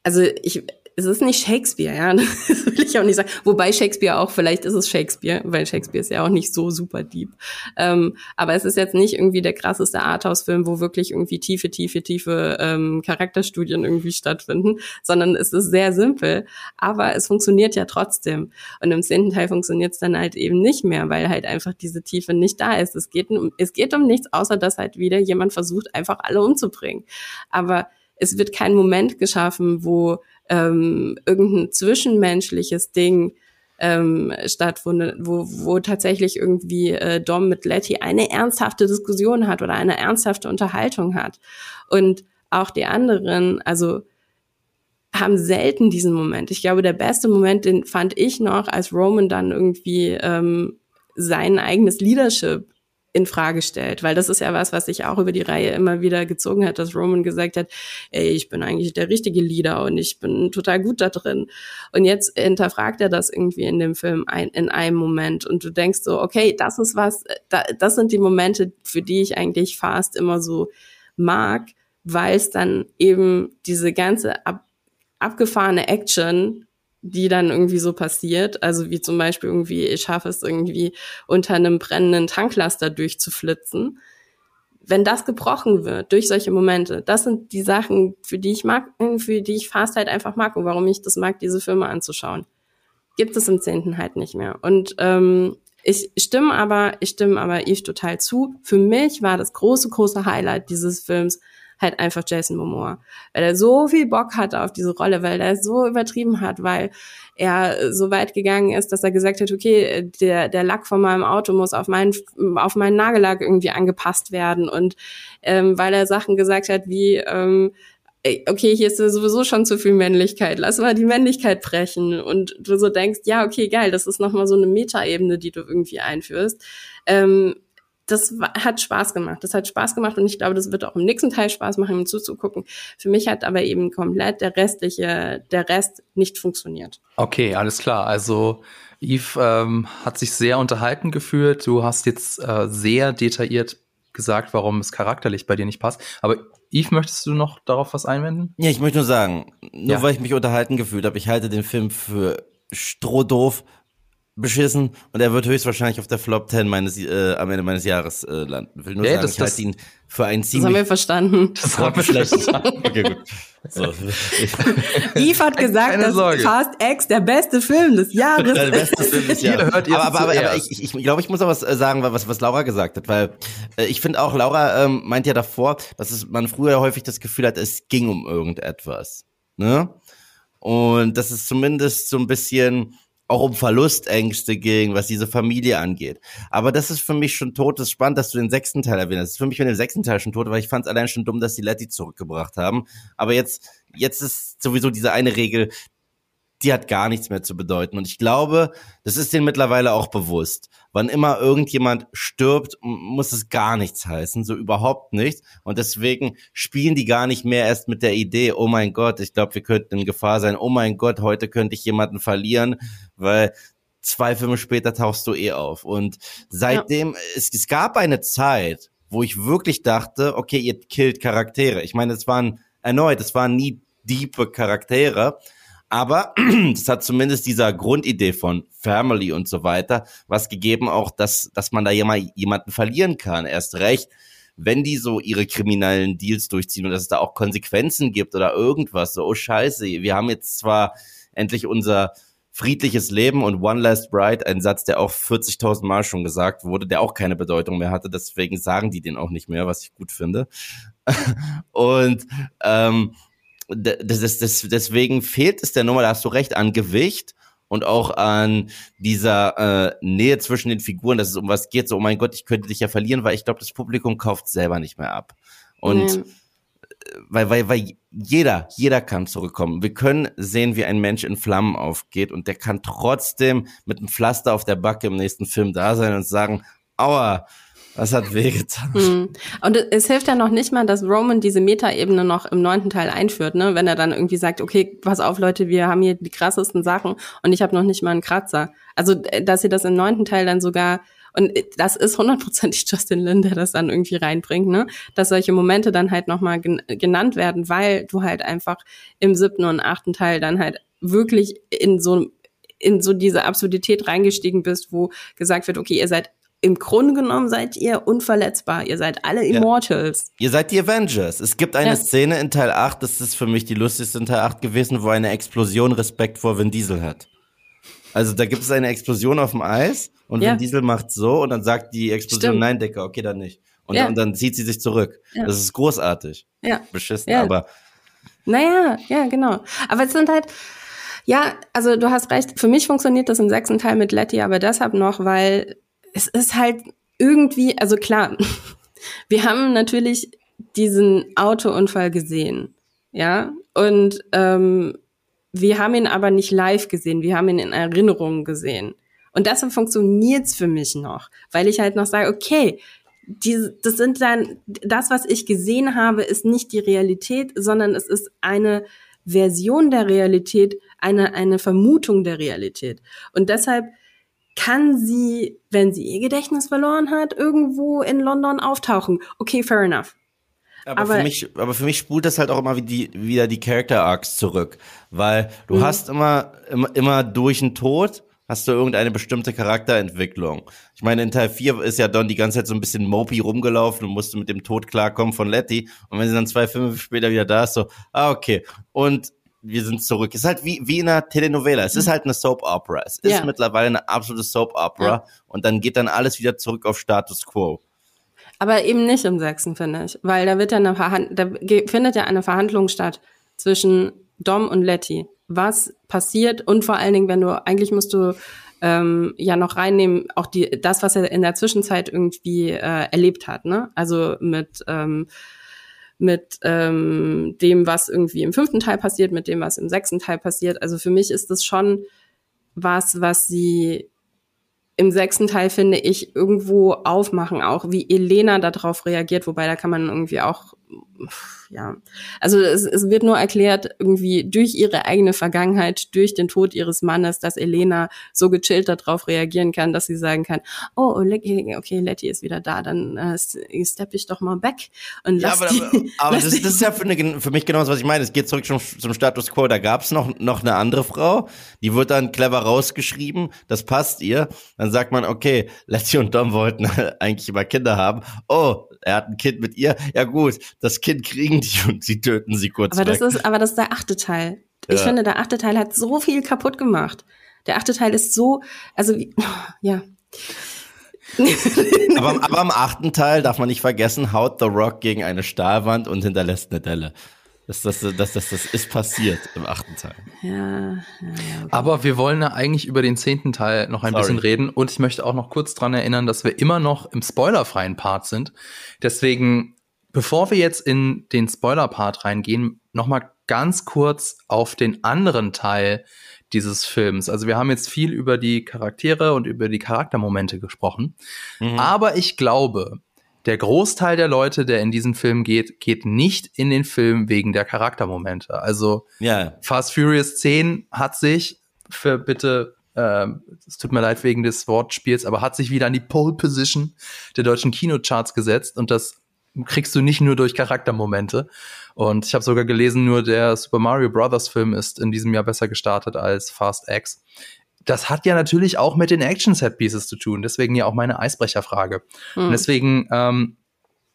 C: also ich, es ist nicht Shakespeare, ja, das will ich auch nicht sagen. Wobei Shakespeare auch, vielleicht ist es Shakespeare, weil Shakespeare ist ja auch nicht so super deep. Ähm, aber es ist jetzt nicht irgendwie der krasseste Arthouse-Film, wo wirklich irgendwie tiefe, tiefe, tiefe ähm, Charakterstudien irgendwie stattfinden, sondern es ist sehr simpel, aber es funktioniert ja trotzdem. Und im zehnten Teil funktioniert es dann halt eben nicht mehr, weil halt einfach diese Tiefe nicht da ist. Es geht um, es geht um nichts, außer dass halt wieder jemand versucht, einfach alle umzubringen. Aber es wird kein Moment geschaffen, wo ähm, irgendein zwischenmenschliches Ding ähm, stattfindet, wo, wo tatsächlich irgendwie äh, Dom mit Letty eine ernsthafte Diskussion hat oder eine ernsthafte Unterhaltung hat. Und auch die anderen, also haben selten diesen Moment. Ich glaube, der beste Moment, den fand ich noch, als Roman dann irgendwie ähm, sein eigenes Leadership in Frage stellt, weil das ist ja was, was sich auch über die Reihe immer wieder gezogen hat, dass Roman gesagt hat, ey, ich bin eigentlich der richtige Leader und ich bin total gut da drin. Und jetzt hinterfragt er das irgendwie in dem Film ein, in einem Moment und du denkst so, okay, das ist was, das sind die Momente, für die ich eigentlich fast immer so mag, weil es dann eben diese ganze ab, abgefahrene Action die dann irgendwie so passiert. Also wie zum Beispiel irgendwie, ich schaffe es irgendwie unter einem brennenden Tanklaster durchzuflitzen. Wenn das gebrochen wird durch solche Momente, das sind die Sachen, für die ich mag, für die ich Fast halt einfach mag und warum ich das mag, diese Filme anzuschauen. Gibt es im Zehnten halt nicht mehr. Und ähm, ich stimme aber, ich stimme aber Eve total zu. Für mich war das große, große Highlight dieses Films halt einfach Jason Momoa. Weil er so viel Bock hatte auf diese Rolle, weil er so übertrieben hat, weil er so weit gegangen ist, dass er gesagt hat, okay, der, der Lack von meinem Auto muss auf meinen, auf meinen Nagellack irgendwie angepasst werden. Und ähm, weil er Sachen gesagt hat wie, ähm, okay, hier ist sowieso schon zu viel Männlichkeit, lass mal die Männlichkeit brechen. Und du so denkst, ja, okay, geil, das ist nochmal so eine Metaebene, die du irgendwie einführst. Ähm, das hat Spaß gemacht. Das hat Spaß gemacht und ich glaube, das wird auch im nächsten Teil Spaß machen, ihm zuzugucken. Für mich hat aber eben komplett der restliche, der Rest nicht funktioniert.
A: Okay, alles klar. Also Yves ähm, hat sich sehr unterhalten gefühlt. Du hast jetzt äh, sehr detailliert gesagt, warum es charakterlich bei dir nicht passt. Aber Yves, möchtest du noch darauf was einwenden?
B: Ja, ich möchte nur sagen, nur ja. weil ich mich unterhalten gefühlt habe, ich halte den Film für strohdoof, beschissen und er wird höchstwahrscheinlich auf der Flop 10 meines, äh, am Ende meines Jahres äh, landen. Will nur ja, sagen, das, ich halte ihn für einen ziemlich...
C: Das haben wir verstanden.
B: Das haben wir verstanden. okay, gut. So.
C: Yves hat gesagt, dass Sorge. Fast X der beste Film des Jahres
B: der beste Film des Jahres. hört aber, aber, aber, aber ich, ich, ich glaube, ich muss auch was äh, sagen, was, was Laura gesagt hat, weil äh, ich finde auch, Laura ähm, meint ja davor, dass es, man früher häufig das Gefühl hat, es ging um irgendetwas. Ne? Und das ist zumindest so ein bisschen auch um Verlustängste ging, was diese Familie angeht. Aber das ist für mich schon tot. Das ist spannend, dass du den sechsten Teil erwähnst. Das ist für mich mit dem sechsten Teil schon tot, weil ich fand es allein schon dumm, dass die Letty zurückgebracht haben. Aber jetzt, jetzt ist sowieso diese eine Regel, die hat gar nichts mehr zu bedeuten. Und ich glaube, das ist denen mittlerweile auch bewusst. Wann immer irgendjemand stirbt, muss es gar nichts heißen, so überhaupt nichts. Und deswegen spielen die gar nicht mehr erst mit der Idee, oh mein Gott, ich glaube, wir könnten in Gefahr sein, oh mein Gott, heute könnte ich jemanden verlieren, weil zwei Filme später tauchst du eh auf. Und seitdem, ja. es, es gab eine Zeit, wo ich wirklich dachte, okay, ihr killt Charaktere. Ich meine, es waren erneut, es waren nie diepe Charaktere, aber es hat zumindest dieser Grundidee von Family und so weiter was gegeben, auch dass, dass man da jemanden verlieren kann. Erst recht, wenn die so ihre kriminellen Deals durchziehen und dass es da auch Konsequenzen gibt oder irgendwas. So, oh scheiße, wir haben jetzt zwar endlich unser friedliches Leben und One Last Bride, ein Satz, der auch 40.000 Mal schon gesagt wurde, der auch keine Bedeutung mehr hatte. Deswegen sagen die den auch nicht mehr, was ich gut finde. und ähm, das, das, das, deswegen fehlt es der Nummer, da hast du recht, an Gewicht und auch an dieser äh, Nähe zwischen den Figuren, dass es um was geht, so, oh mein Gott, ich könnte dich ja verlieren, weil ich glaube, das Publikum kauft selber nicht mehr ab. Und mhm. weil, weil, weil jeder, jeder kann zurückkommen. Wir können sehen, wie ein Mensch in Flammen aufgeht und der kann trotzdem mit einem Pflaster auf der Backe im nächsten Film da sein und sagen, aua, das hat wehgetan.
C: Mhm. Und es hilft ja noch nicht mal, dass Roman diese Metaebene noch im neunten Teil einführt, ne? Wenn er dann irgendwie sagt, okay, pass auf, Leute, wir haben hier die krassesten Sachen und ich habe noch nicht mal einen Kratzer. Also, äh, dass sie das im neunten Teil dann sogar und äh, das ist hundertprozentig Justin Lin, der das dann irgendwie reinbringt, ne? Dass solche Momente dann halt nochmal genannt werden, weil du halt einfach im siebten und achten Teil dann halt wirklich in so in so diese Absurdität reingestiegen bist, wo gesagt wird, okay, ihr seid im Grunde genommen seid ihr unverletzbar. Ihr seid alle Immortals.
B: Ja. Ihr seid die Avengers. Es gibt eine ja. Szene in Teil 8, das ist für mich die lustigste in Teil 8 gewesen, wo eine Explosion Respekt vor Vin Diesel hat. Also da gibt es eine Explosion auf dem Eis und ja. Vin Diesel macht so und dann sagt die Explosion, Stimmt. nein, Decker, okay, dann nicht. Und, ja. dann, und dann zieht sie sich zurück. Das ist großartig. Ja. Beschissen, aber.
C: Naja, ja, genau. Aber es sind halt, ja, also du hast recht, für mich funktioniert das im sechsten Teil mit Letty, aber deshalb noch, weil es ist halt irgendwie, also klar, wir haben natürlich diesen Autounfall gesehen, ja, und ähm, wir haben ihn aber nicht live gesehen, wir haben ihn in Erinnerungen gesehen. Und deshalb funktioniert's für mich noch, weil ich halt noch sage, okay, die, das sind dann, das, was ich gesehen habe, ist nicht die Realität, sondern es ist eine Version der Realität, eine, eine Vermutung der Realität. Und deshalb kann sie, wenn sie ihr Gedächtnis verloren hat, irgendwo in London auftauchen. Okay, fair enough.
B: Aber, aber, für mich, aber für mich spult das halt auch immer die, wieder die Character Arcs zurück, weil du mhm. hast immer, immer, immer durch den Tod hast du irgendeine bestimmte Charakterentwicklung. Ich meine, in Teil 4 ist ja Don die ganze Zeit so ein bisschen mopey rumgelaufen und musste mit dem Tod klarkommen von Letty. Und wenn sie dann zwei Filme später wieder da ist, so, ah, okay. Und wir sind zurück. Es ist halt wie, wie in einer Telenovela. Es ist mhm. halt eine Soap Opera. Es ist ja. mittlerweile eine absolute Soap Opera. Ja. Und dann geht dann alles wieder zurück auf Status Quo.
C: Aber eben nicht im sechsten, finde ich. Weil da wird ja eine Verhand da findet ja eine Verhandlung statt zwischen Dom und Letty. Was passiert und vor allen Dingen, wenn du, eigentlich musst du ähm, ja noch reinnehmen, auch die, das, was er in der Zwischenzeit irgendwie äh, erlebt hat, ne? Also mit ähm, mit ähm, dem, was irgendwie im fünften Teil passiert, mit dem, was im sechsten Teil passiert. Also für mich ist das schon was, was sie im sechsten Teil finde ich irgendwo aufmachen, auch wie Elena darauf reagiert, wobei da kann man irgendwie auch ja, also es, es wird nur erklärt, irgendwie durch ihre eigene Vergangenheit, durch den Tod ihres Mannes, dass Elena so gechillt darauf reagieren kann, dass sie sagen kann, oh, okay, Letty ist wieder da, dann äh, steppe ich doch mal weg und lass ja, aber, die,
B: aber, aber das, das, ist ja für, eine, für mich genau das, was ich meine. Es geht zurück zum, zum Status Quo. Da gab es noch, noch eine andere Frau, die wird dann clever rausgeschrieben, das passt ihr. Dann sagt man, okay, Letty und Dom wollten eigentlich immer Kinder haben. Oh, er hat ein Kind mit ihr. Ja gut, das Kind kriegen die und sie töten sie kurz
C: aber
B: weg.
C: Das ist, aber das ist der achte Teil. Ich ja. finde, der achte Teil hat so viel kaputt gemacht. Der achte Teil ist so, also ja.
B: aber, aber am achten Teil darf man nicht vergessen, haut The Rock gegen eine Stahlwand und hinterlässt eine Delle. Das, das, das, das, das ist passiert im achten Teil.
C: Ja, ja,
A: okay. Aber wir wollen ja eigentlich über den zehnten Teil noch ein Sorry. bisschen reden. Und ich möchte auch noch kurz dran erinnern, dass wir immer noch im spoilerfreien Part sind. Deswegen, bevor wir jetzt in den Spoiler-Part reingehen, noch mal ganz kurz auf den anderen Teil dieses Films. Also wir haben jetzt viel über die Charaktere und über die Charaktermomente gesprochen. Mhm. Aber ich glaube, der Großteil der Leute, der in diesen Film geht, geht nicht in den Film wegen der Charaktermomente. Also ja. Fast Furious 10 hat sich für bitte, äh, es tut mir leid wegen des Wortspiels, aber hat sich wieder an die Pole Position der deutschen Kinocharts gesetzt und das kriegst du nicht nur durch Charaktermomente. Und ich habe sogar gelesen, nur der Super Mario Brothers Film ist in diesem Jahr besser gestartet als Fast X das hat ja natürlich auch mit den Action-Set-Pieces zu tun. Deswegen ja auch meine Eisbrecherfrage. Mhm. Und deswegen ähm,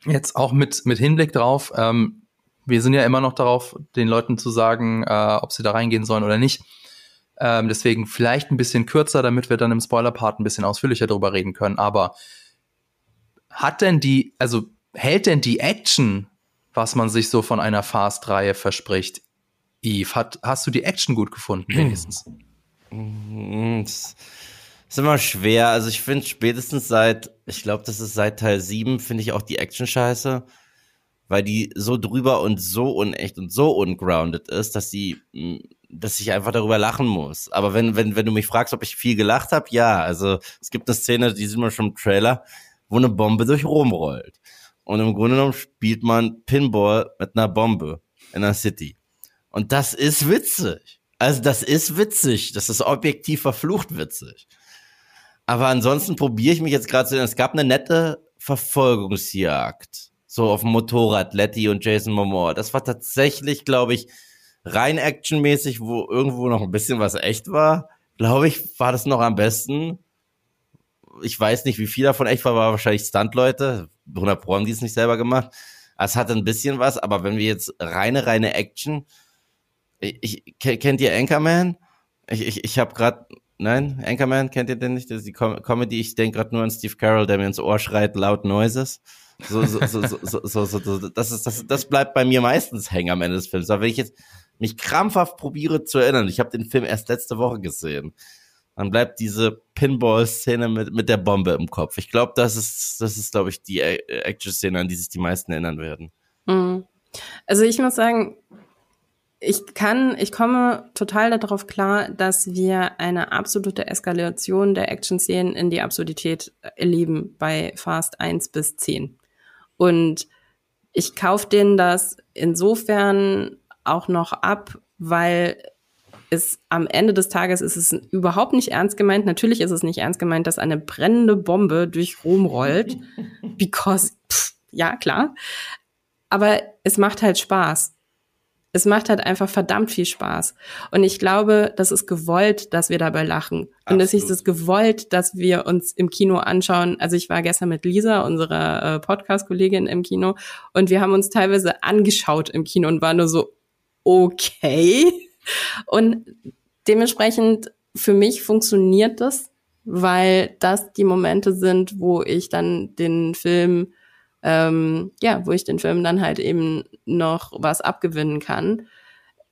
A: jetzt auch mit, mit Hinblick drauf, ähm, wir sind ja immer noch darauf, den Leuten zu sagen, äh, ob sie da reingehen sollen oder nicht. Ähm, deswegen vielleicht ein bisschen kürzer, damit wir dann im Spoiler-Part ein bisschen ausführlicher drüber reden können. Aber hat denn die, also hält denn die Action, was man sich so von einer Fast-Reihe verspricht, Eve? Hat, hast du die Action gut gefunden, wenigstens?
B: Mhm, das ist immer schwer. Also ich finde spätestens seit, ich glaube, das ist seit Teil 7, finde ich auch die Action scheiße. Weil die so drüber und so unecht und so ungrounded ist, dass sie, mm, dass ich einfach darüber lachen muss. Aber wenn, wenn, wenn du mich fragst, ob ich viel gelacht habe, ja. Also es gibt eine Szene, die sieht man schon im Trailer, wo eine Bombe durch Rom rollt. Und im Grunde genommen spielt man Pinball mit einer Bombe in einer City. Und das ist witzig. Also das ist witzig. Das ist objektiv verflucht witzig. Aber ansonsten probiere ich mich jetzt gerade zu. Es gab eine nette Verfolgungsjagd. So auf dem Motorrad, Letty und Jason Momoa. Das war tatsächlich, glaube ich, rein actionmäßig, wo irgendwo noch ein bisschen was echt war. Glaube ich, war das noch am besten. Ich weiß nicht, wie viel davon echt war, war wahrscheinlich Stunt-Leute. 100 Pro haben die es nicht selber gemacht. Es hatte ein bisschen was, aber wenn wir jetzt reine, reine Action, ich, kennt ihr Anchorman? Ich, ich, ich habe gerade, nein, Anchorman, kennt ihr den nicht? Das ist die Com Comedy, ich denke gerade nur an Steve Carroll, der mir ins Ohr schreit, Loud Noises. So, so, so, so, so, so, so, das, ist, das, das bleibt bei mir meistens hängen am Ende des Films. Aber wenn ich jetzt mich krampfhaft probiere zu erinnern, ich habe den Film erst letzte Woche gesehen, dann bleibt diese Pinball-Szene mit, mit der Bombe im Kopf. Ich glaube, das ist, das ist, glaube ich, die Action-Szene, an die sich die meisten erinnern werden.
C: Mhm. Also ich muss sagen, ich kann, ich komme total darauf klar, dass wir eine absolute Eskalation der Action-Szenen in die Absurdität erleben bei Fast 1 bis 10. Und ich kaufe denen das insofern auch noch ab, weil es am Ende des Tages ist es überhaupt nicht ernst gemeint. Natürlich ist es nicht ernst gemeint, dass eine brennende Bombe durch Rom rollt. Because, pff, ja, klar. Aber es macht halt Spaß es macht halt einfach verdammt viel Spaß. Und ich glaube, das ist gewollt, dass wir dabei lachen. Und es ist es gewollt, dass wir uns im Kino anschauen. Also ich war gestern mit Lisa, unserer äh, Podcast-Kollegin im Kino, und wir haben uns teilweise angeschaut im Kino und waren nur so, okay. Und dementsprechend, für mich funktioniert das, weil das die Momente sind, wo ich dann den Film ähm, ja, wo ich den Film dann halt eben noch was abgewinnen kann.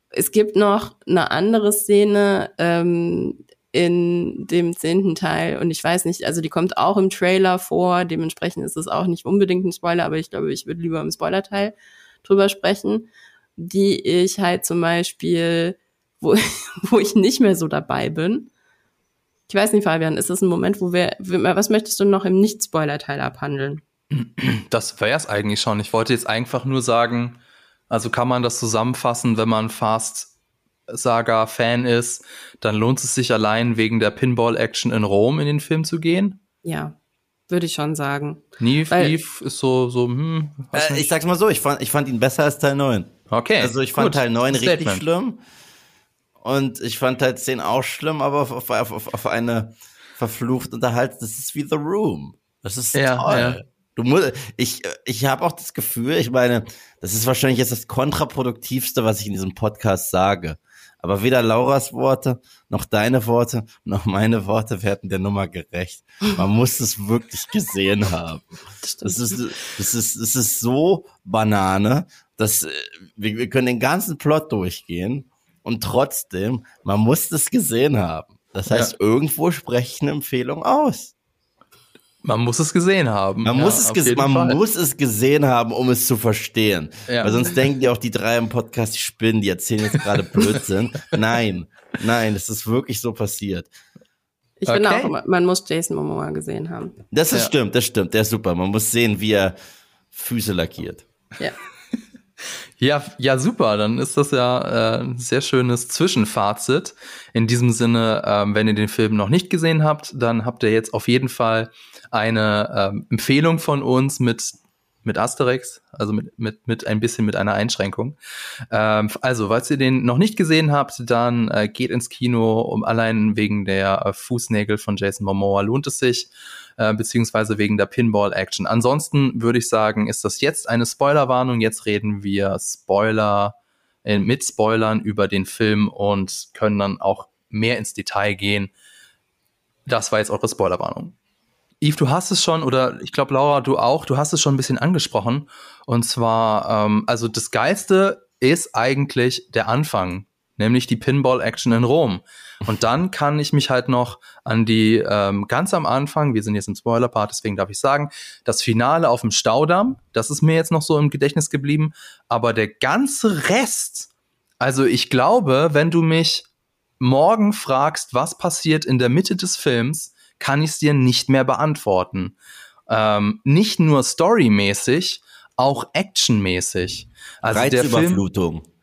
C: Es gibt noch eine andere Szene ähm, in dem zehnten Teil und ich weiß nicht, also die kommt auch im Trailer vor, dementsprechend ist es auch nicht unbedingt ein Spoiler, aber ich glaube, ich würde lieber im Spoilerteil drüber sprechen, die ich halt zum Beispiel, wo, wo ich nicht mehr so dabei bin, Ich weiß nicht, Fabian, ist das ein Moment, wo wir, was möchtest du noch im Nicht-Spoiler-Teil abhandeln?
A: Das wäre es eigentlich schon. Ich wollte jetzt einfach nur sagen, also kann man das zusammenfassen, wenn man Fast Saga Fan ist, dann lohnt es sich allein wegen der Pinball Action in Rom in den Film zu gehen?
C: Ja, würde ich schon sagen.
A: Neve, Weil, ist so, so, hm.
B: Äh, ich sag's mal so, ich fand, ich fand ihn besser als Teil 9.
A: Okay.
B: Also ich fand gut, Teil 9 richtig schlimm. Und ich fand Teil 10 auch schlimm, aber auf, auf, auf, auf eine verflucht unterhalten. Das ist wie The Room. Das ist ja, toll. Ja. Du musst, ich, ich habe auch das Gefühl, ich meine, das ist wahrscheinlich jetzt das kontraproduktivste, was ich in diesem Podcast sage. Aber weder Lauras Worte, noch deine Worte, noch meine Worte werden der Nummer gerecht. Man muss es wirklich gesehen haben. Das ist, das ist, das ist so Banane, dass äh, wir, wir können den ganzen Plot durchgehen und trotzdem, man muss es gesehen haben. Das heißt, ja. irgendwo spreche ich eine Empfehlung aus.
A: Man muss es gesehen haben.
B: Man, ja, muss, es man muss es gesehen haben, um es zu verstehen. Ja. Weil sonst denken die auch die drei im Podcast, die spinnen, die erzählen jetzt gerade Blödsinn. nein, nein, es ist wirklich so passiert.
C: Ich okay. finde auch, man muss Jason Momoa gesehen haben.
B: Das ist ja. stimmt, das stimmt, der ist super. Man muss sehen, wie er Füße lackiert.
C: Ja.
A: Ja, ja, super. Dann ist das ja äh, ein sehr schönes Zwischenfazit. In diesem Sinne, ähm, wenn ihr den Film noch nicht gesehen habt, dann habt ihr jetzt auf jeden Fall eine ähm, Empfehlung von uns mit mit Asterix, also mit, mit, mit ein bisschen mit einer Einschränkung. Ähm, also, falls ihr den noch nicht gesehen habt, dann äh, geht ins Kino, um allein wegen der äh, Fußnägel von Jason Momoa lohnt es sich, äh, beziehungsweise wegen der Pinball-Action. Ansonsten würde ich sagen, ist das jetzt eine Spoilerwarnung. Jetzt reden wir Spoiler äh, mit Spoilern über den Film und können dann auch mehr ins Detail gehen. Das war jetzt eure Spoilerwarnung. Yves, du hast es schon, oder ich glaube, Laura, du auch, du hast es schon ein bisschen angesprochen. Und zwar, ähm, also das Geilste ist eigentlich der Anfang, nämlich die Pinball-Action in Rom. Und dann kann ich mich halt noch an die ähm, ganz am Anfang, wir sind jetzt im Spoiler-Part, deswegen darf ich sagen, das Finale auf dem Staudamm, das ist mir jetzt noch so im Gedächtnis geblieben. Aber der ganze Rest, also ich glaube, wenn du mich morgen fragst, was passiert in der Mitte des Films, kann ich es dir nicht mehr beantworten. Ähm, nicht nur storymäßig, auch actionmäßig.
B: Also Reizüberflutung.
A: Der Film,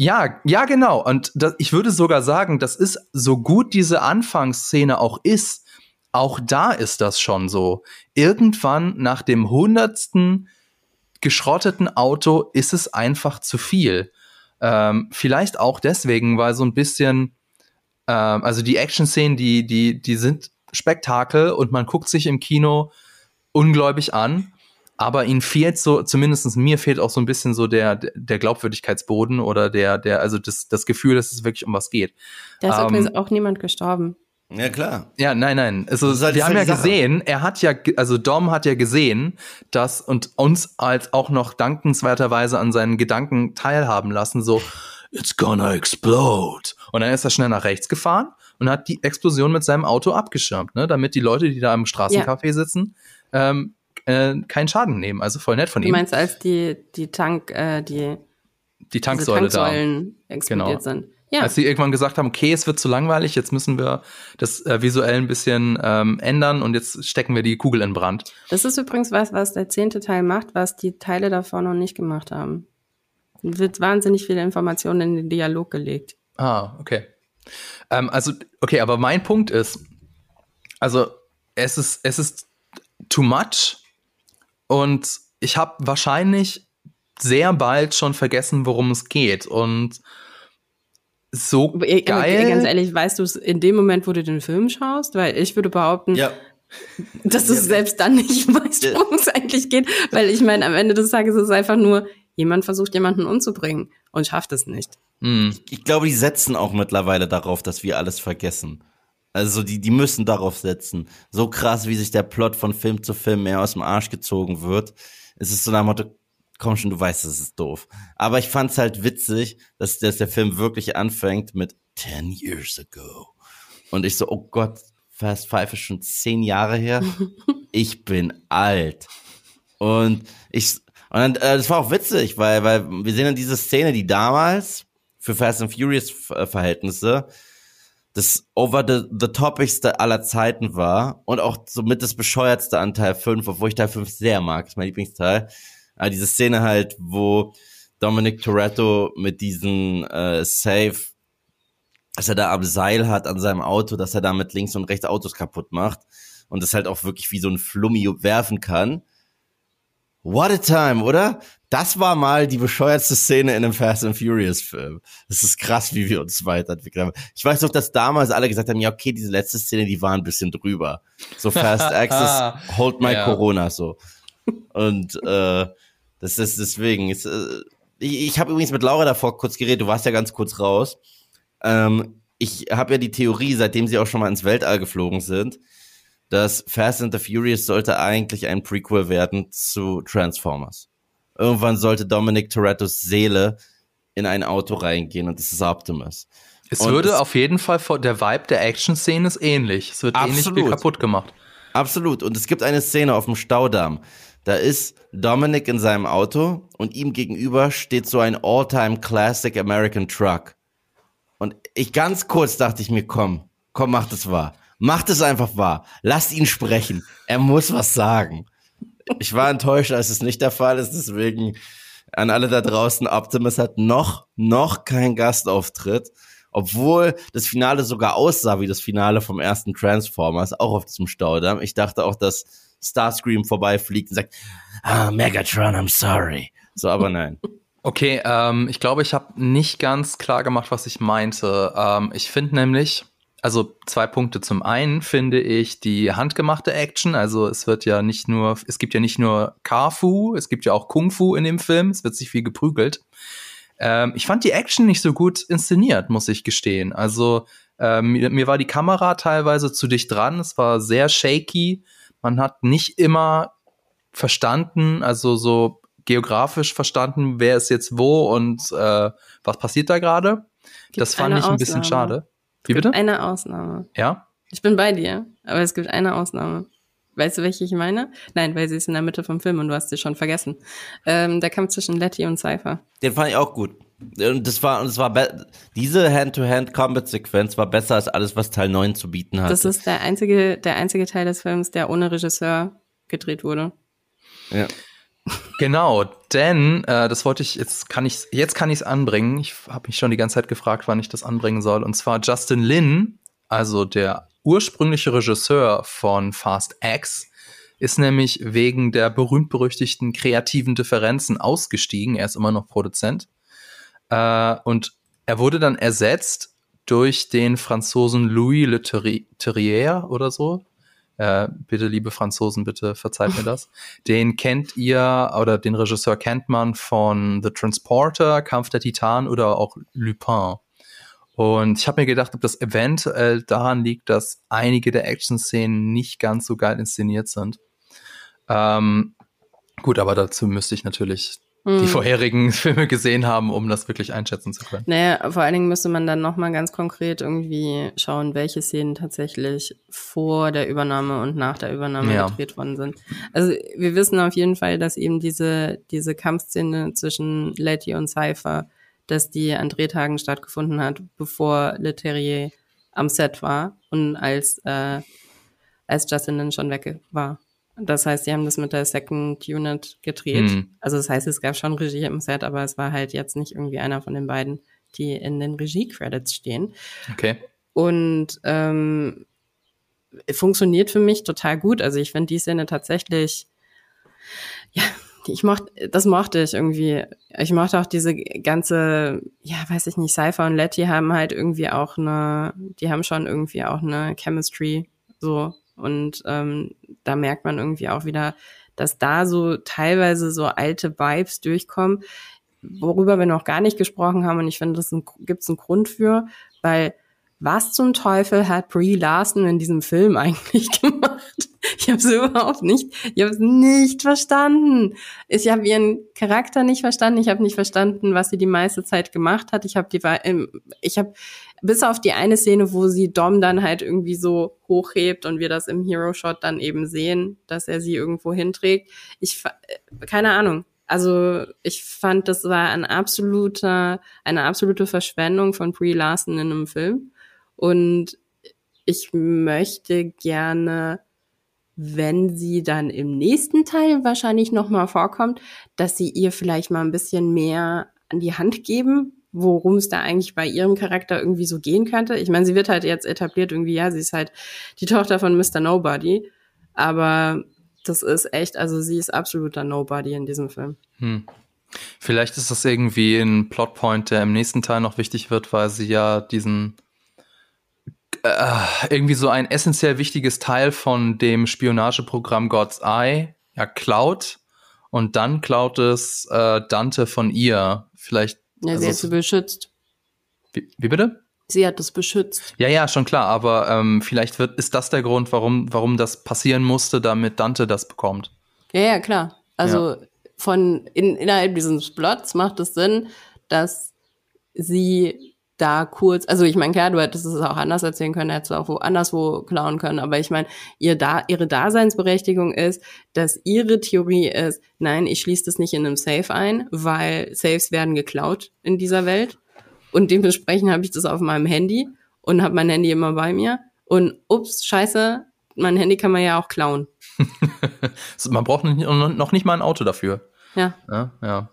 A: ja, ja, genau. Und das, ich würde sogar sagen, das ist so gut diese Anfangsszene auch ist, auch da ist das schon so. Irgendwann nach dem hundertsten geschrotteten Auto ist es einfach zu viel. Ähm, vielleicht auch deswegen, weil so ein bisschen, ähm, also die Action-Szenen, die, die, die sind Spektakel und man guckt sich im Kino ungläubig an. Aber ihnen fehlt so, zumindest mir fehlt auch so ein bisschen so der, der Glaubwürdigkeitsboden oder der, der, also das, das Gefühl, dass es wirklich um was geht.
C: Da ist ähm, übrigens auch niemand gestorben.
B: Ja, klar.
A: Ja, nein, nein. Also, halt wir haben ja gesehen, er hat ja, also Dom hat ja gesehen, dass und uns als auch noch dankenswerterweise an seinen Gedanken teilhaben lassen, so, it's gonna explode. Und dann ist er schnell nach rechts gefahren und hat die Explosion mit seinem Auto abgeschirmt, ne, damit die Leute, die da im Straßencafé ja. sitzen, ähm, äh, keinen Schaden nehmen. Also voll nett von ihm.
C: Du meinst, als die, die Tank, äh, die,
A: die Tanksäule
C: da. explodiert genau. sind.
A: Ja. Als sie irgendwann gesagt haben, okay, es wird zu langweilig, jetzt müssen wir das äh, visuell ein bisschen ähm, ändern und jetzt stecken wir die Kugel in Brand.
C: Das ist übrigens was, was der zehnte Teil macht, was die Teile davor noch nicht gemacht haben. Wird wahnsinnig viele Informationen in den Dialog gelegt.
A: Ah, okay. Ähm, also, okay, aber mein Punkt ist, also es ist, es ist too much und ich habe wahrscheinlich sehr bald schon vergessen, worum es geht und so geil.
C: Ganz ehrlich, weißt du es in dem Moment, wo du den Film schaust? Weil ich würde behaupten, ja. dass du ja. selbst dann nicht weißt, worum es eigentlich geht. Weil ich meine, am Ende des Tages ist es einfach nur, jemand versucht jemanden umzubringen und schafft es nicht.
B: Mhm. Ich, ich, glaube, die setzen auch mittlerweile darauf, dass wir alles vergessen. Also die, die müssen darauf setzen. So krass, wie sich der Plot von Film zu Film mehr aus dem Arsch gezogen wird. Es ist so nach Motto, komm schon, du weißt, es ist doof. Aber ich fand's halt witzig, dass, dass der Film wirklich anfängt mit 10 years ago. Und ich so, oh Gott, Fast Five ist schon zehn Jahre her. ich bin alt. Und ich, und dann, äh, das war auch witzig, weil, weil wir sehen dann diese Szene, die damals für Fast and Furious Verhältnisse das over the, the topigste aller Zeiten war und auch somit das bescheuertste an Teil 5, obwohl ich Teil 5 sehr mag, ist mein Lieblingsteil. Aber diese Szene halt, wo Dominic Toretto mit diesen äh, Safe, dass er da am Seil hat an seinem Auto, dass er damit links und rechts Autos kaputt macht und das halt auch wirklich wie so ein Flummi werfen kann. What a time, oder? Das war mal die bescheuertste Szene in einem Fast and Furious Film. Das ist krass, wie wir uns weiterentwickelt haben. Ich weiß noch, dass damals alle gesagt haben, ja, okay, diese letzte Szene, die war ein bisschen drüber. So Fast Access, hold my ja. Corona, so. Und äh, das ist deswegen. Ist, äh, ich ich habe übrigens mit Laura davor kurz geredet, du warst ja ganz kurz raus. Ähm, ich habe ja die Theorie, seitdem sie auch schon mal ins Weltall geflogen sind, dass Fast and the Furious sollte eigentlich ein Prequel werden zu Transformers. Irgendwann sollte Dominic Torettos Seele in ein Auto reingehen und das ist Optimus.
A: Es und würde es auf jeden Fall vor der Vibe der Action-Szene ist ähnlich. Es wird absolut. ähnlich viel kaputt gemacht.
B: Absolut. Und es gibt eine Szene auf dem Staudamm. Da ist Dominic in seinem Auto und ihm gegenüber steht so ein All-Time Classic American Truck. Und ich ganz kurz dachte ich mir, komm, komm, mach das wahr. Macht es einfach wahr. Lasst ihn sprechen. Er muss was sagen. Ich war enttäuscht, als es nicht der Fall ist. Deswegen an alle da draußen, Optimus hat noch, noch keinen Gastauftritt. Obwohl das Finale sogar aussah wie das Finale vom ersten Transformers, auch auf diesem Staudamm. Ich dachte auch, dass Starscream vorbeifliegt und sagt, ah, Megatron, I'm sorry. So, aber nein.
A: Okay, ähm, ich glaube, ich habe nicht ganz klar gemacht, was ich meinte. Ähm, ich finde nämlich, also zwei Punkte. Zum einen finde ich die handgemachte Action, also es wird ja nicht nur, es gibt ja nicht nur Kung-Fu, es gibt ja auch Kung-Fu in dem Film, es wird sich viel geprügelt. Ähm, ich fand die Action nicht so gut inszeniert, muss ich gestehen. Also ähm, mir, mir war die Kamera teilweise zu dicht dran, es war sehr shaky, man hat nicht immer verstanden, also so geografisch verstanden, wer ist jetzt wo und äh, was passiert da gerade. Das fand ich ein bisschen schade.
C: Wie bitte? Eine Ausnahme.
A: Ja?
C: Ich bin bei dir, aber es gibt eine Ausnahme. Weißt du, welche ich meine? Nein, weil sie ist in der Mitte vom Film und du hast sie schon vergessen. Ähm, der Kampf zwischen Letty und Cypher.
B: Den fand ich auch gut. Und das war, und das war, diese Hand-to-Hand-Combat-Sequenz war besser als alles, was Teil 9 zu bieten hat.
C: Das ist der einzige, der einzige Teil des Films, der ohne Regisseur gedreht wurde.
B: Ja.
A: Genau, denn äh, das wollte ich jetzt kann ich jetzt kann ich es anbringen. Ich habe mich schon die ganze Zeit gefragt, wann ich das anbringen soll. Und zwar Justin Lin, also der ursprüngliche Regisseur von Fast X, ist nämlich wegen der berühmt berüchtigten kreativen Differenzen ausgestiegen. Er ist immer noch Produzent äh, und er wurde dann ersetzt durch den Franzosen Louis Le Terrier oder so. Äh, bitte, liebe Franzosen, bitte verzeiht mir das. Den kennt ihr oder den Regisseur kennt man von The Transporter, Kampf der Titan oder auch Lupin. Und ich habe mir gedacht, ob das eventuell daran liegt, dass einige der Action-Szenen nicht ganz so geil inszeniert sind. Ähm, gut, aber dazu müsste ich natürlich die hm. vorherigen Filme gesehen haben, um das wirklich einschätzen zu können.
C: Naja, vor allen Dingen müsste man dann nochmal ganz konkret irgendwie schauen, welche Szenen tatsächlich vor der Übernahme und nach der Übernahme ja. gedreht worden sind. Also wir wissen auf jeden Fall, dass eben diese, diese Kampfszene zwischen Letty und Cypher, dass die an Drehtagen stattgefunden hat, bevor Leterrier am Set war und als, äh, als Justin dann schon weg war. Das heißt, sie haben das mit der Second Unit gedreht. Mhm. Also das heißt, es gab schon Regie im Set, aber es war halt jetzt nicht irgendwie einer von den beiden, die in den Regie-Credits stehen.
A: Okay.
C: Und ähm, funktioniert für mich total gut. Also ich finde die Szene tatsächlich, ja, ich mochte, das mochte ich irgendwie. Ich mochte auch diese ganze, ja, weiß ich nicht, Cypher und Letty haben halt irgendwie auch eine, die haben schon irgendwie auch eine Chemistry, so und ähm, da merkt man irgendwie auch wieder, dass da so teilweise so alte Vibes durchkommen, worüber wir noch gar nicht gesprochen haben. Und ich finde, das gibt es einen Grund für, weil was zum Teufel hat Brie Larson in diesem Film eigentlich gemacht? Ich habe es überhaupt nicht, ich habe es nicht verstanden. Ich habe ihren Charakter nicht verstanden. Ich habe nicht verstanden, was sie die meiste Zeit gemacht hat. Ich habe die, ich habe bis auf die eine Szene, wo sie Dom dann halt irgendwie so hochhebt und wir das im Hero Shot dann eben sehen, dass er sie irgendwo hinträgt. Ich, keine Ahnung. Also ich fand, das war ein absoluter, eine absolute Verschwendung von Brie Larson in einem Film. Und ich möchte gerne, wenn sie dann im nächsten Teil wahrscheinlich nochmal vorkommt, dass sie ihr vielleicht mal ein bisschen mehr an die Hand geben, worum es da eigentlich bei ihrem Charakter irgendwie so gehen könnte. Ich meine, sie wird halt jetzt etabliert irgendwie, ja, sie ist halt die Tochter von Mr. Nobody, aber das ist echt, also sie ist absoluter Nobody in diesem Film.
A: Hm. Vielleicht ist das irgendwie ein Plotpoint, der im nächsten Teil noch wichtig wird, weil sie ja diesen irgendwie so ein essentiell wichtiges Teil von dem Spionageprogramm God's Eye ja klaut und dann klaut es äh, Dante von ihr. Vielleicht.
C: Ja,
A: also
C: sie hat sie beschützt.
A: Wie, wie bitte?
C: Sie hat es beschützt.
A: Ja, ja, schon klar, aber ähm, vielleicht wird, ist das der Grund, warum, warum das passieren musste, damit Dante das bekommt.
C: Ja, ja, klar. Also ja. von in, innerhalb dieses Plots macht es Sinn, dass sie da kurz, also ich meine, klar, du hättest es auch anders erzählen können, hättest du auch woanders wo klauen können, aber ich meine, ihr da, ihre Daseinsberechtigung ist, dass ihre Theorie ist, nein, ich schließe das nicht in einem Safe ein, weil Safes werden geklaut in dieser Welt und dementsprechend habe ich das auf meinem Handy und habe mein Handy immer bei mir und ups, scheiße, mein Handy kann man ja auch klauen.
A: man braucht noch nicht mal ein Auto dafür.
C: Ja.
A: Ja, ja.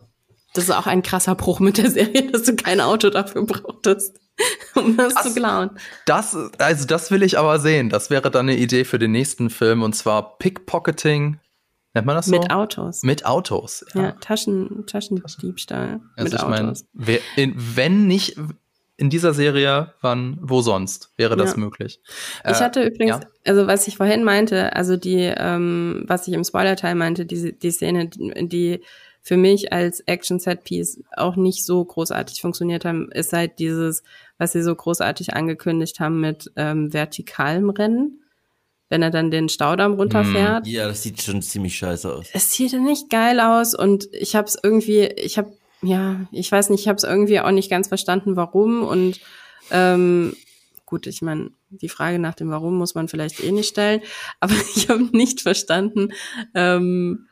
C: Das ist auch ein krasser Bruch mit der Serie, dass du kein Auto dafür brauchtest, um das, das zu klauen.
A: Das, also das will ich aber sehen. Das wäre dann eine Idee für den nächsten Film und zwar Pickpocketing. Nennt man das so?
C: Mit Autos.
A: Mit Autos.
C: Ja, ja Taschen, Taschendiebstahl.
A: Also mit ich meine, wenn nicht in dieser Serie, wann, wo sonst wäre das ja. möglich?
C: Ich hatte äh, übrigens, ja. also was ich vorhin meinte, also die, ähm, was ich im Spoiler-Teil meinte, die, die Szene, die für mich als Action-Set-Piece auch nicht so großartig funktioniert haben, ist halt dieses, was sie so großartig angekündigt haben mit ähm, vertikalem Rennen. Wenn er dann den Staudamm runterfährt.
B: Ja, das sieht schon ziemlich scheiße aus.
C: Es sieht nicht geil aus und ich habe es irgendwie, ich habe, ja, ich weiß nicht, ich habe es irgendwie auch nicht ganz verstanden, warum und ähm, gut, ich meine, die Frage nach dem Warum muss man vielleicht eh nicht stellen, aber ich habe nicht verstanden, ähm,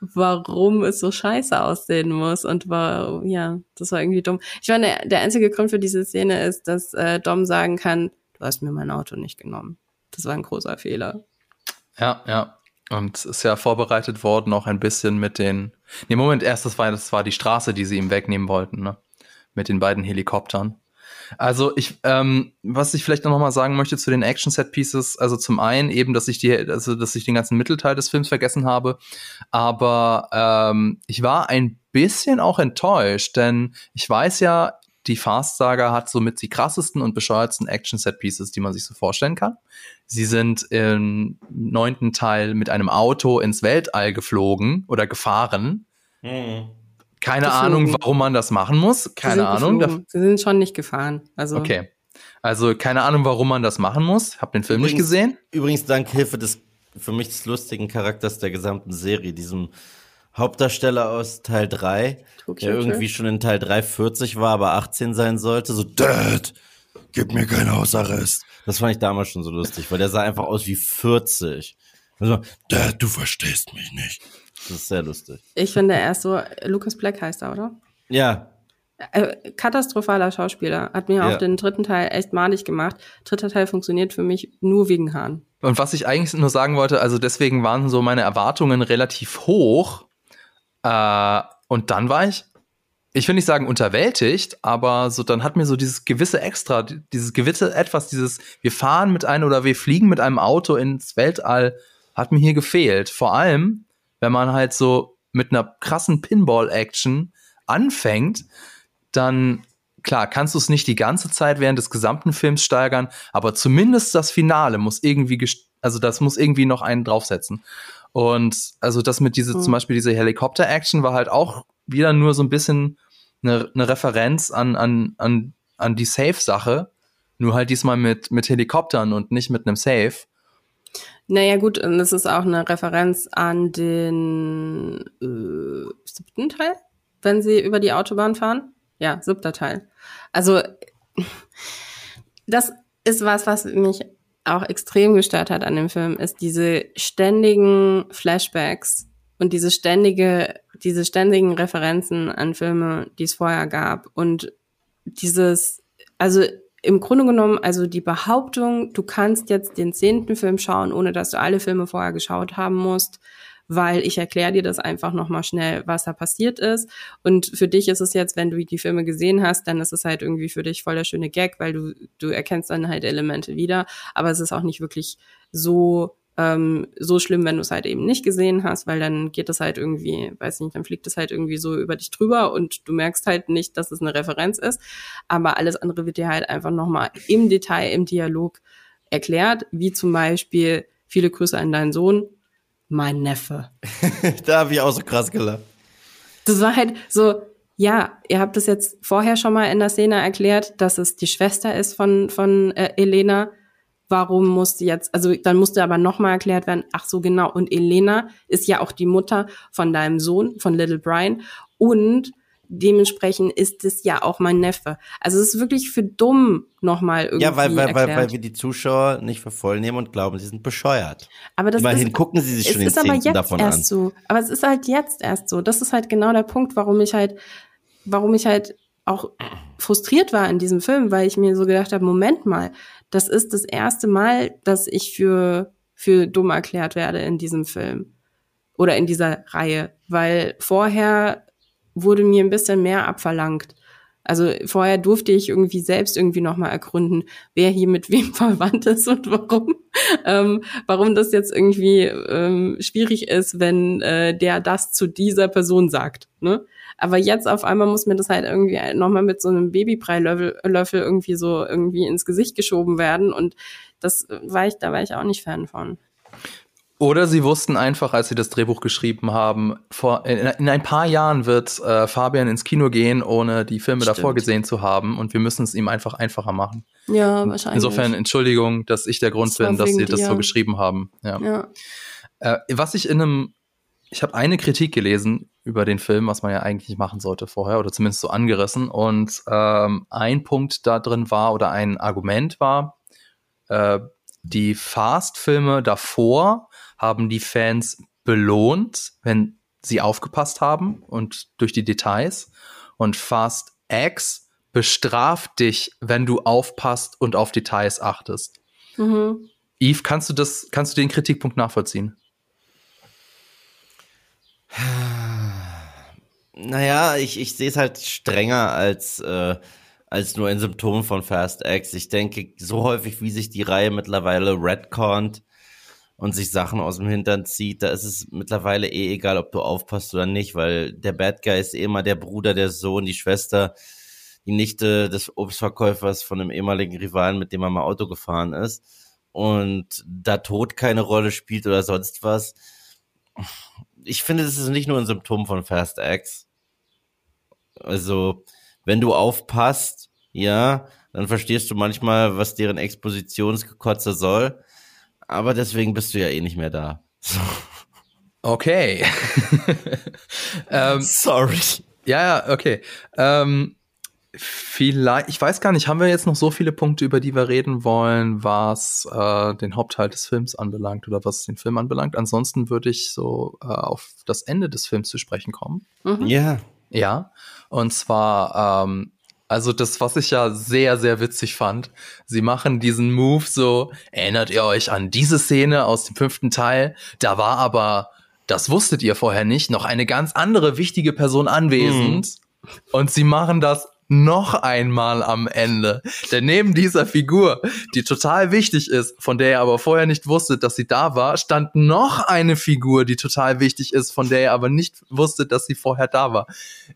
C: warum es so scheiße aussehen muss und war, ja, das war irgendwie dumm. Ich meine, der, einzige Grund für diese Szene ist, dass äh, Dom sagen kann, du hast mir mein Auto nicht genommen. Das war ein großer Fehler.
A: Ja, ja. Und ist ja vorbereitet worden auch ein bisschen mit den. Nee, Moment, erst das war, das war die Straße, die sie ihm wegnehmen wollten, ne? Mit den beiden Helikoptern. Also ich, ähm, was ich vielleicht noch mal sagen möchte zu den Action-Set-Pieces, also zum einen eben, dass ich die, also dass ich den ganzen Mittelteil des Films vergessen habe, aber ähm, ich war ein bisschen auch enttäuscht, denn ich weiß ja, die Fast-Saga hat somit die krassesten und bescheuertsten Action-Set-Pieces, die man sich so vorstellen kann. Sie sind im neunten Teil mit einem Auto ins Weltall geflogen oder gefahren. Mhm. Keine geflogen. Ahnung, warum man das machen muss. Keine Ahnung.
C: Geflogen. Sie sind schon nicht gefahren. Also
A: okay. Also keine Ahnung, warum man das machen muss. Hab den Film übrigens, nicht gesehen.
B: Übrigens dank Hilfe des für mich des lustigen Charakters der gesamten Serie, diesem Hauptdarsteller aus Teil 3, der irgendwie schon in Teil 3 40 war, aber 18 sein sollte. So, Dad, gib mir keinen Hausarrest. Das fand ich damals schon so lustig, weil der sah einfach aus wie 40. Also, Dad, du verstehst mich nicht. Das ist sehr lustig.
C: Ich finde, er ist so, Lucas Black heißt er, oder?
B: Ja.
C: Äh, katastrophaler Schauspieler. Hat mir ja. auch den dritten Teil echt malig gemacht. Dritter Teil funktioniert für mich nur wegen Hahn.
A: Und was ich eigentlich nur sagen wollte, also deswegen waren so meine Erwartungen relativ hoch. Äh, und dann war ich, ich will nicht sagen unterwältigt, aber so dann hat mir so dieses gewisse Extra, dieses gewisse etwas, dieses wir fahren mit einem oder wir fliegen mit einem Auto ins Weltall, hat mir hier gefehlt. Vor allem, wenn man halt so mit einer krassen Pinball-Action anfängt, dann klar, kannst du es nicht die ganze Zeit während des gesamten Films steigern, aber zumindest das Finale muss irgendwie, also das muss irgendwie noch einen draufsetzen. Und also das mit diese, mhm. zum Beispiel diese Helikopter-Action war halt auch wieder nur so ein bisschen eine, eine Referenz an, an, an, an die Safe-Sache, nur halt diesmal mit, mit Helikoptern und nicht mit einem Safe.
C: Naja, gut, und es ist auch eine Referenz an den äh, siebten Teil, wenn sie über die Autobahn fahren. Ja, siebter Teil. Also, das ist was, was mich auch extrem gestört hat an dem Film, ist diese ständigen Flashbacks und diese ständige, diese ständigen Referenzen an Filme, die es vorher gab und dieses, also im Grunde genommen, also die Behauptung, du kannst jetzt den zehnten Film schauen, ohne dass du alle Filme vorher geschaut haben musst, weil ich erkläre dir das einfach nochmal schnell, was da passiert ist. Und für dich ist es jetzt, wenn du die Filme gesehen hast, dann ist es halt irgendwie für dich voll der schöne Gag, weil du, du erkennst dann halt Elemente wieder. Aber es ist auch nicht wirklich so ähm, so schlimm, wenn du es halt eben nicht gesehen hast, weil dann geht es halt irgendwie, weiß nicht, dann fliegt es halt irgendwie so über dich drüber und du merkst halt nicht, dass es eine Referenz ist. Aber alles andere wird dir halt einfach nochmal im Detail, im Dialog erklärt, wie zum Beispiel viele Grüße an deinen Sohn, mein Neffe.
B: da habe ich auch so krass gelacht.
C: Das war halt so, ja, ihr habt es jetzt vorher schon mal in der Szene erklärt, dass es die Schwester ist von, von äh, Elena warum musste jetzt, also dann musste aber nochmal erklärt werden, ach so genau, und Elena ist ja auch die Mutter von deinem Sohn, von Little Brian, und dementsprechend ist es ja auch mein Neffe. Also es ist wirklich für dumm nochmal irgendwie
B: Ja, weil, weil,
C: erklärt.
B: weil, weil wir die Zuschauer nicht für voll nehmen und glauben, sie sind bescheuert.
C: Aber das
B: Immerhin
C: ist,
B: gucken sie sich schon den zehnten
C: jetzt
B: davon
C: erst
B: an.
C: so. Aber es ist halt jetzt erst so. Das ist halt genau der Punkt, warum ich halt, warum ich halt auch frustriert war in diesem Film, weil ich mir so gedacht habe, Moment mal, das ist das erste Mal, dass ich für, für dumm erklärt werde in diesem Film. Oder in dieser Reihe. Weil vorher wurde mir ein bisschen mehr abverlangt. Also vorher durfte ich irgendwie selbst irgendwie nochmal ergründen, wer hier mit wem verwandt ist und warum, ähm, warum das jetzt irgendwie ähm, schwierig ist, wenn äh, der das zu dieser Person sagt. Ne? Aber jetzt auf einmal muss mir das halt irgendwie nochmal mit so einem Babybrei-Löffel Löffel irgendwie so irgendwie ins Gesicht geschoben werden. Und das war ich, da war ich auch nicht Fan von.
A: Oder sie wussten einfach, als sie das Drehbuch geschrieben haben, vor, in, in ein paar Jahren wird äh, Fabian ins Kino gehen, ohne die Filme
C: Stimmt.
A: davor gesehen zu haben. Und wir müssen es ihm einfach einfacher machen.
C: Ja, wahrscheinlich.
A: Insofern Entschuldigung, dass ich der Grund
C: Das
A: bin, dass sie das
C: dir.
A: so geschrieben haben. Ja.
C: Ja.
A: Äh, was ich in einem, ich habe eine Kritik gelesen über den Film, was man ja eigentlich nicht machen sollte vorher, oder zumindest so angerissen. Und ähm, ein Punkt da drin war, oder ein Argument war, äh, die Fast-Filme davor haben die Fans belohnt, wenn sie aufgepasst haben und durch die Details. Und Fast X bestraft dich, wenn du aufpasst und auf Details achtest.
C: Mhm.
A: Yves, kannst du das, kannst du den Kritikpunkt nachvollziehen?
B: Naja, ich, ich sehe es halt strenger als, äh, als nur ein Symptom von Fast X. Ich denke, so häufig, wie sich die Reihe mittlerweile redconnt und sich Sachen aus dem Hintern zieht, da ist es mittlerweile eh egal, ob du aufpasst oder nicht, weil der Bad Guy ist eh immer der Bruder, der Sohn, die Schwester, die Nichte des Obstverkäufers von einem ehemaligen Rivalen, mit dem er mal Auto gefahren ist. Und da Tod keine Rolle spielt oder sonst was. Ich finde, das ist nicht nur ein Symptom von Fast X. Also, wenn du aufpasst, ja, dann verstehst du manchmal, was deren Expositionsgekotze soll. Aber deswegen bist du ja eh nicht mehr da. So.
A: Okay. ähm,
B: Sorry.
A: ja, ja, okay. Ähm, vielleicht, ich weiß gar nicht, haben wir jetzt noch so viele Punkte, über die wir reden wollen, was äh, den Hauptteil des Films anbelangt oder was den Film anbelangt? Ansonsten würde ich so äh, auf das Ende des Films zu sprechen kommen.
C: Mhm.
B: Ja.
A: Ja, und zwar, ähm, also das, was ich ja sehr, sehr witzig fand, sie machen diesen Move so, erinnert ihr euch an diese Szene aus dem fünften Teil? Da war aber, das wusstet ihr vorher nicht, noch eine ganz andere wichtige Person anwesend. Und sie machen das noch einmal am Ende. Denn neben dieser Figur, die total wichtig ist, von der ihr aber vorher nicht wusstet, dass sie da war, stand noch eine Figur, die total wichtig ist, von der ihr aber nicht wusstet, dass sie vorher da war.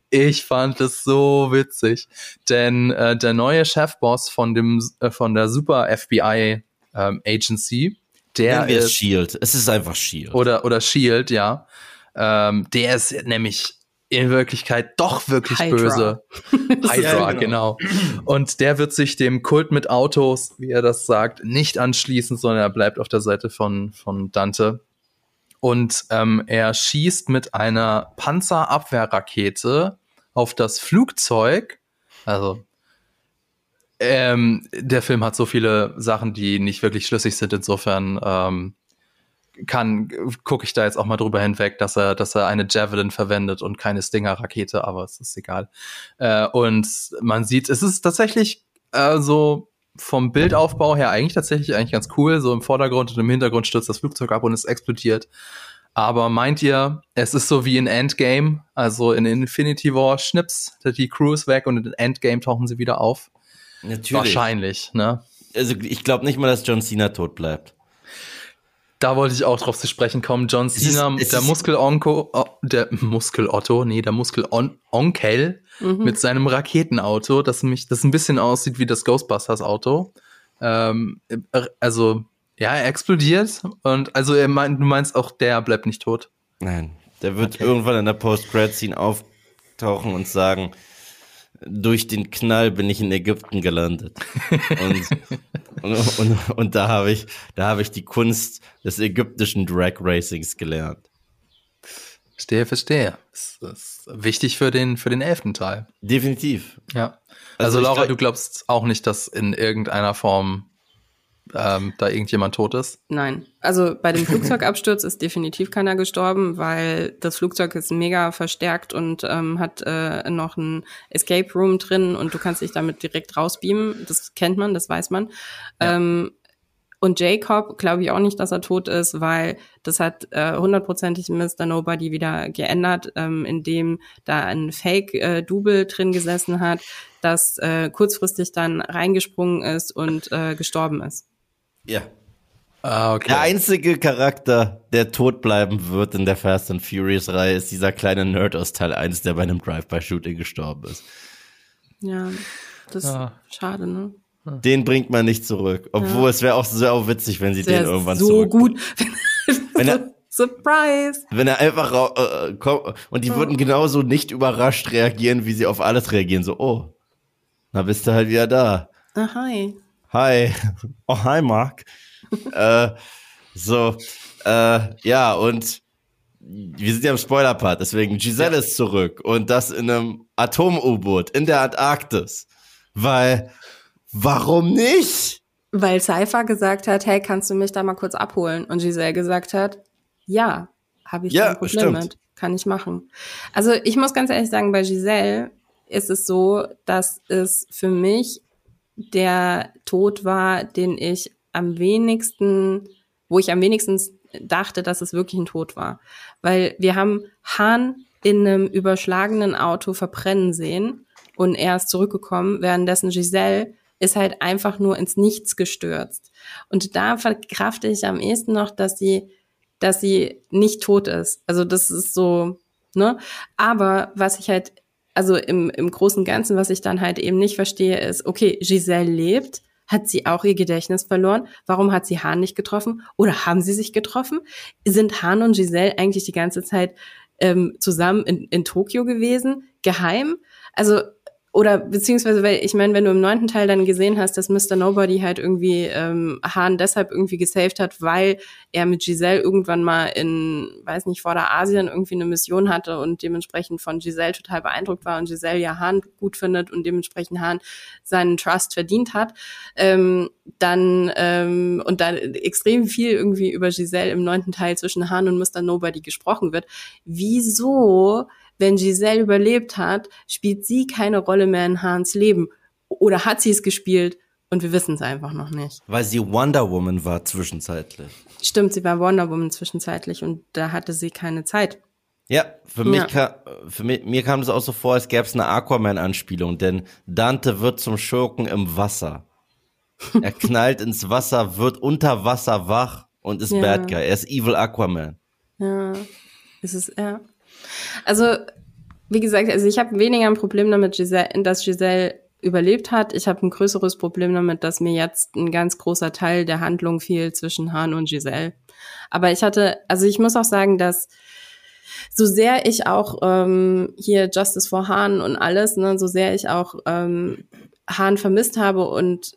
A: Ich fand es so witzig, denn äh, der neue Chefboss von dem äh, von der Super FBI ähm, Agency, der ist
B: Shield. Es ist einfach Shield.
A: oder oder Shield, ja, ähm, der ist nämlich in Wirklichkeit doch wirklich
C: Hydra.
A: böse. Hydra,
B: Ja,
A: genau. Und der wird sich dem Kult mit Autos, wie er das sagt, nicht anschließen, sondern er bleibt auf der Seite von, von Dante. Und ähm, er schießt mit einer Panzerabwehrrakete auf das Flugzeug. Also ähm, der Film hat so viele Sachen, die nicht wirklich schlüssig sind. Insofern ähm, kann gucke ich da jetzt auch mal drüber hinweg, dass er, dass er eine Javelin verwendet und keine Stinger-Rakete, aber es ist egal. Äh, und man sieht, es ist tatsächlich äh, so vom Bildaufbau her eigentlich tatsächlich eigentlich ganz cool. So im Vordergrund und im Hintergrund stürzt das Flugzeug ab und es explodiert. Aber meint ihr, es ist so wie in Endgame, also in Infinity War Schnips, die Crew ist weg und in Endgame tauchen sie wieder auf?
B: Natürlich.
A: Wahrscheinlich, ne?
B: Also ich glaube nicht mal, dass John Cena tot bleibt.
A: Da wollte ich auch drauf zu sprechen kommen. John Cena,
B: ist,
A: der Muskel-Onko, oh, der Muskel-Otto, nee, der Muskel-Onkel mhm. mit seinem Raketenauto, das mich, das ein bisschen aussieht wie das Ghostbusters-Auto. Ähm, also, ja, er explodiert und also er meint, du meinst auch, der bleibt nicht tot.
B: Nein, der wird okay. irgendwann in der Post-Grad-Scene auftauchen und sagen, durch den Knall bin ich in Ägypten gelandet. und, und, und, und, da habe ich, da habe ich die Kunst des ägyptischen Drag Racings gelernt.
A: Verstehe, verstehe. Das ist wichtig für den, für den elften Teil.
B: Definitiv.
A: Ja. Also, also Laura, glaub, du glaubst auch nicht, dass in irgendeiner Form ähm, da irgendjemand tot ist?
C: Nein. Also bei dem Flugzeugabsturz ist definitiv keiner gestorben, weil das Flugzeug ist mega verstärkt und ähm, hat äh, noch ein Escape Room drin und du kannst dich damit direkt rausbeamen. Das kennt man, das weiß man. Ja. Ähm, und Jacob glaube ich auch nicht, dass er tot ist, weil das hat äh, hundertprozentig äh, Mr. Nobody wieder geändert, ähm, indem da ein Fake-Double äh, drin gesessen hat, das äh, kurzfristig dann reingesprungen ist und äh, gestorben ist.
B: Ja. Ah, okay. Der einzige Charakter, der tot bleiben wird in der Fast and Furious Reihe, ist dieser kleine Nerd aus Teil 1, der bei einem Drive-by-Shooting gestorben ist.
C: Ja, das ist ah. schade, ne?
B: Den bringt man nicht zurück. Obwohl ja. es wäre auch auch witzig, wenn sie den irgendwann
C: so
B: zurück.
C: So gut.
B: wenn er,
C: Surprise!
B: Wenn er einfach äh, äh, kommt und die oh. würden genauso nicht überrascht reagieren, wie sie auf alles reagieren. So, oh, na bist du halt wieder da.
C: Ah, hi.
B: Hi. Oh, hi, Mark. äh, so, äh, ja, und wir sind ja im Spoiler-Part, deswegen Giselle ja. ist zurück und das in einem Atom-U-Boot in der Antarktis. Weil, warum nicht?
C: Weil Cypher gesagt hat, hey, kannst du mich da mal kurz abholen? Und Giselle gesagt hat, ja, habe ich ja, kein Problem stimmt. mit, kann ich machen. Also ich muss ganz ehrlich sagen, bei Giselle ist es so, dass es für mich der Tod war, den ich am wenigsten, wo ich am wenigsten dachte, dass es wirklich ein Tod war. Weil wir haben Hahn in einem überschlagenen Auto verbrennen sehen und er ist zurückgekommen, währenddessen Giselle ist halt einfach nur ins Nichts gestürzt. Und da verkrafte ich am ehesten noch, dass sie, dass sie nicht tot ist. Also das ist so, ne? Aber was ich halt also im, im großen Ganzen, was ich dann halt eben nicht verstehe, ist, okay, Giselle lebt, hat sie auch ihr Gedächtnis verloren? Warum hat sie Hahn nicht getroffen? Oder haben sie sich getroffen? Sind Hahn und Giselle eigentlich die ganze Zeit ähm, zusammen in, in Tokio gewesen, geheim? Also oder beziehungsweise, weil ich meine, wenn du im neunten Teil dann gesehen hast, dass Mr. Nobody halt irgendwie ähm, Hahn deshalb irgendwie gesaved hat, weil er mit Giselle irgendwann mal in, weiß nicht, Vorderasien irgendwie eine Mission hatte und dementsprechend von Giselle total beeindruckt war und Giselle ja Hahn gut findet und dementsprechend Hahn seinen Trust verdient hat, ähm, dann ähm, und dann extrem viel irgendwie über Giselle im neunten Teil zwischen Hahn und Mr. Nobody gesprochen wird. Wieso wenn Giselle überlebt hat, spielt sie keine Rolle mehr in Hans Leben. Oder hat sie es gespielt und wir wissen es einfach noch nicht.
B: Weil sie Wonder Woman war zwischenzeitlich.
C: Stimmt, sie war Wonder Woman zwischenzeitlich und da hatte sie keine Zeit.
B: Ja, für mich, ja. Kam, für mich mir kam es auch so vor, als gäbe es eine Aquaman-Anspielung, denn Dante wird zum Schurken im Wasser. Er knallt ins Wasser, wird unter Wasser wach und ist ja. Bad Guy. Er ist Evil Aquaman.
C: Ja, ist es, ja. Also, wie gesagt, also ich habe weniger ein Problem damit, Giselle, dass Giselle überlebt hat. Ich habe ein größeres Problem damit, dass mir jetzt ein ganz großer Teil der Handlung fiel zwischen Han und Giselle. Aber ich hatte, also ich muss auch sagen, dass so sehr ich auch ähm, hier Justice for Han und alles, ne, so sehr ich auch ähm, Han vermisst habe und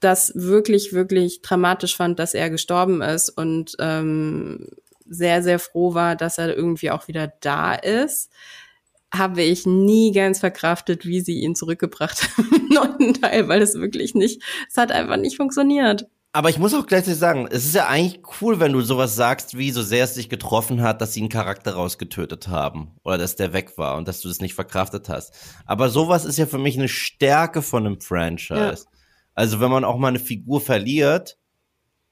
C: das wirklich, wirklich dramatisch fand, dass er gestorben ist und ähm, sehr, sehr froh war, dass er irgendwie auch wieder da ist, habe ich nie ganz verkraftet, wie sie ihn zurückgebracht haben im neunten Teil, weil es wirklich nicht, es hat einfach nicht funktioniert.
B: Aber ich muss auch gleichzeitig sagen, es ist ja eigentlich cool, wenn du sowas sagst, wie so sehr es dich getroffen hat, dass sie einen Charakter rausgetötet haben oder dass der weg war und dass du das nicht verkraftet hast. Aber sowas ist ja für mich eine Stärke von einem Franchise. Ja. Also wenn man auch mal eine Figur verliert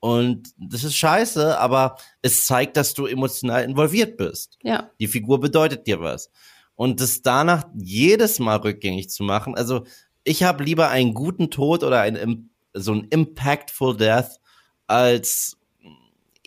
B: und das ist scheiße, aber es zeigt, dass du emotional involviert bist.
C: Ja.
B: Die Figur bedeutet dir was. Und das danach jedes Mal rückgängig zu machen, also ich habe lieber einen guten Tod oder ein, so ein impactful Death als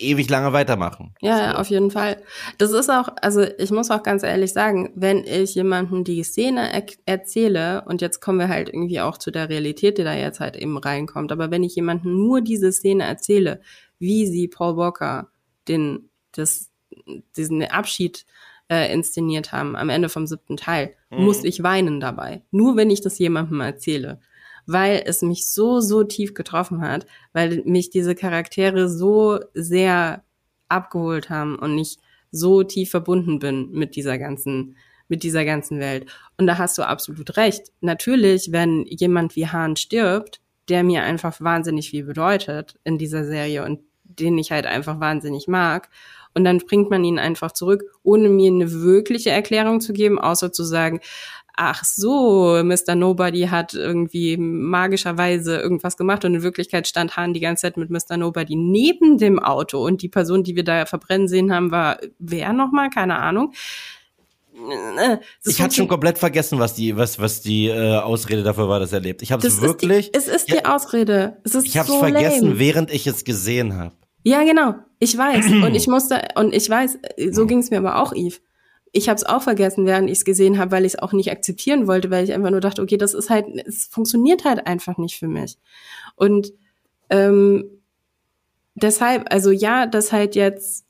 B: ewig lange weitermachen.
C: Ja,
B: so.
C: ja, auf jeden Fall. Das ist auch, also ich muss auch ganz ehrlich sagen, wenn ich jemandem die Szene er erzähle, und jetzt kommen wir halt irgendwie auch zu der Realität, die da jetzt halt eben reinkommt, aber wenn ich jemandem nur diese Szene erzähle, wie sie Paul Walker den, das, diesen Abschied äh, inszeniert haben am Ende vom siebten Teil, mhm. muss ich weinen dabei. Nur wenn ich das jemandem erzähle weil es mich so, so tief getroffen hat, weil mich diese Charaktere so sehr abgeholt haben und ich so tief verbunden bin mit dieser ganzen, mit dieser ganzen Welt. Und da hast du absolut recht. Natürlich, wenn jemand wie Hahn stirbt, der mir einfach wahnsinnig viel bedeutet in dieser Serie und den ich halt einfach wahnsinnig mag. Und dann bringt man ihn einfach zurück, ohne mir eine wirkliche Erklärung zu geben, außer zu sagen, ach so, Mr. Nobody hat irgendwie magischerweise irgendwas gemacht und in Wirklichkeit stand Hahn die ganze Zeit mit Mr. Nobody neben dem Auto und die Person, die wir da verbrennen sehen haben, war wer nochmal? Keine Ahnung.
B: Das ich hatte schon komplett vergessen, was die, was, was die äh, Ausrede dafür war, dass er lebt. Ich habe es wirklich.
C: Die, es ist die Ausrede. Es ist
B: ich habe es
C: so
B: vergessen,
C: lame.
B: während ich es gesehen habe.
C: Ja, genau. Ich weiß. und ich musste, und ich weiß, so ging es mir aber auch, Eve ich habe es auch vergessen, während ich es gesehen habe, weil ich es auch nicht akzeptieren wollte, weil ich einfach nur dachte, okay, das ist halt, es funktioniert halt einfach nicht für mich. Und ähm, deshalb, also ja, das halt jetzt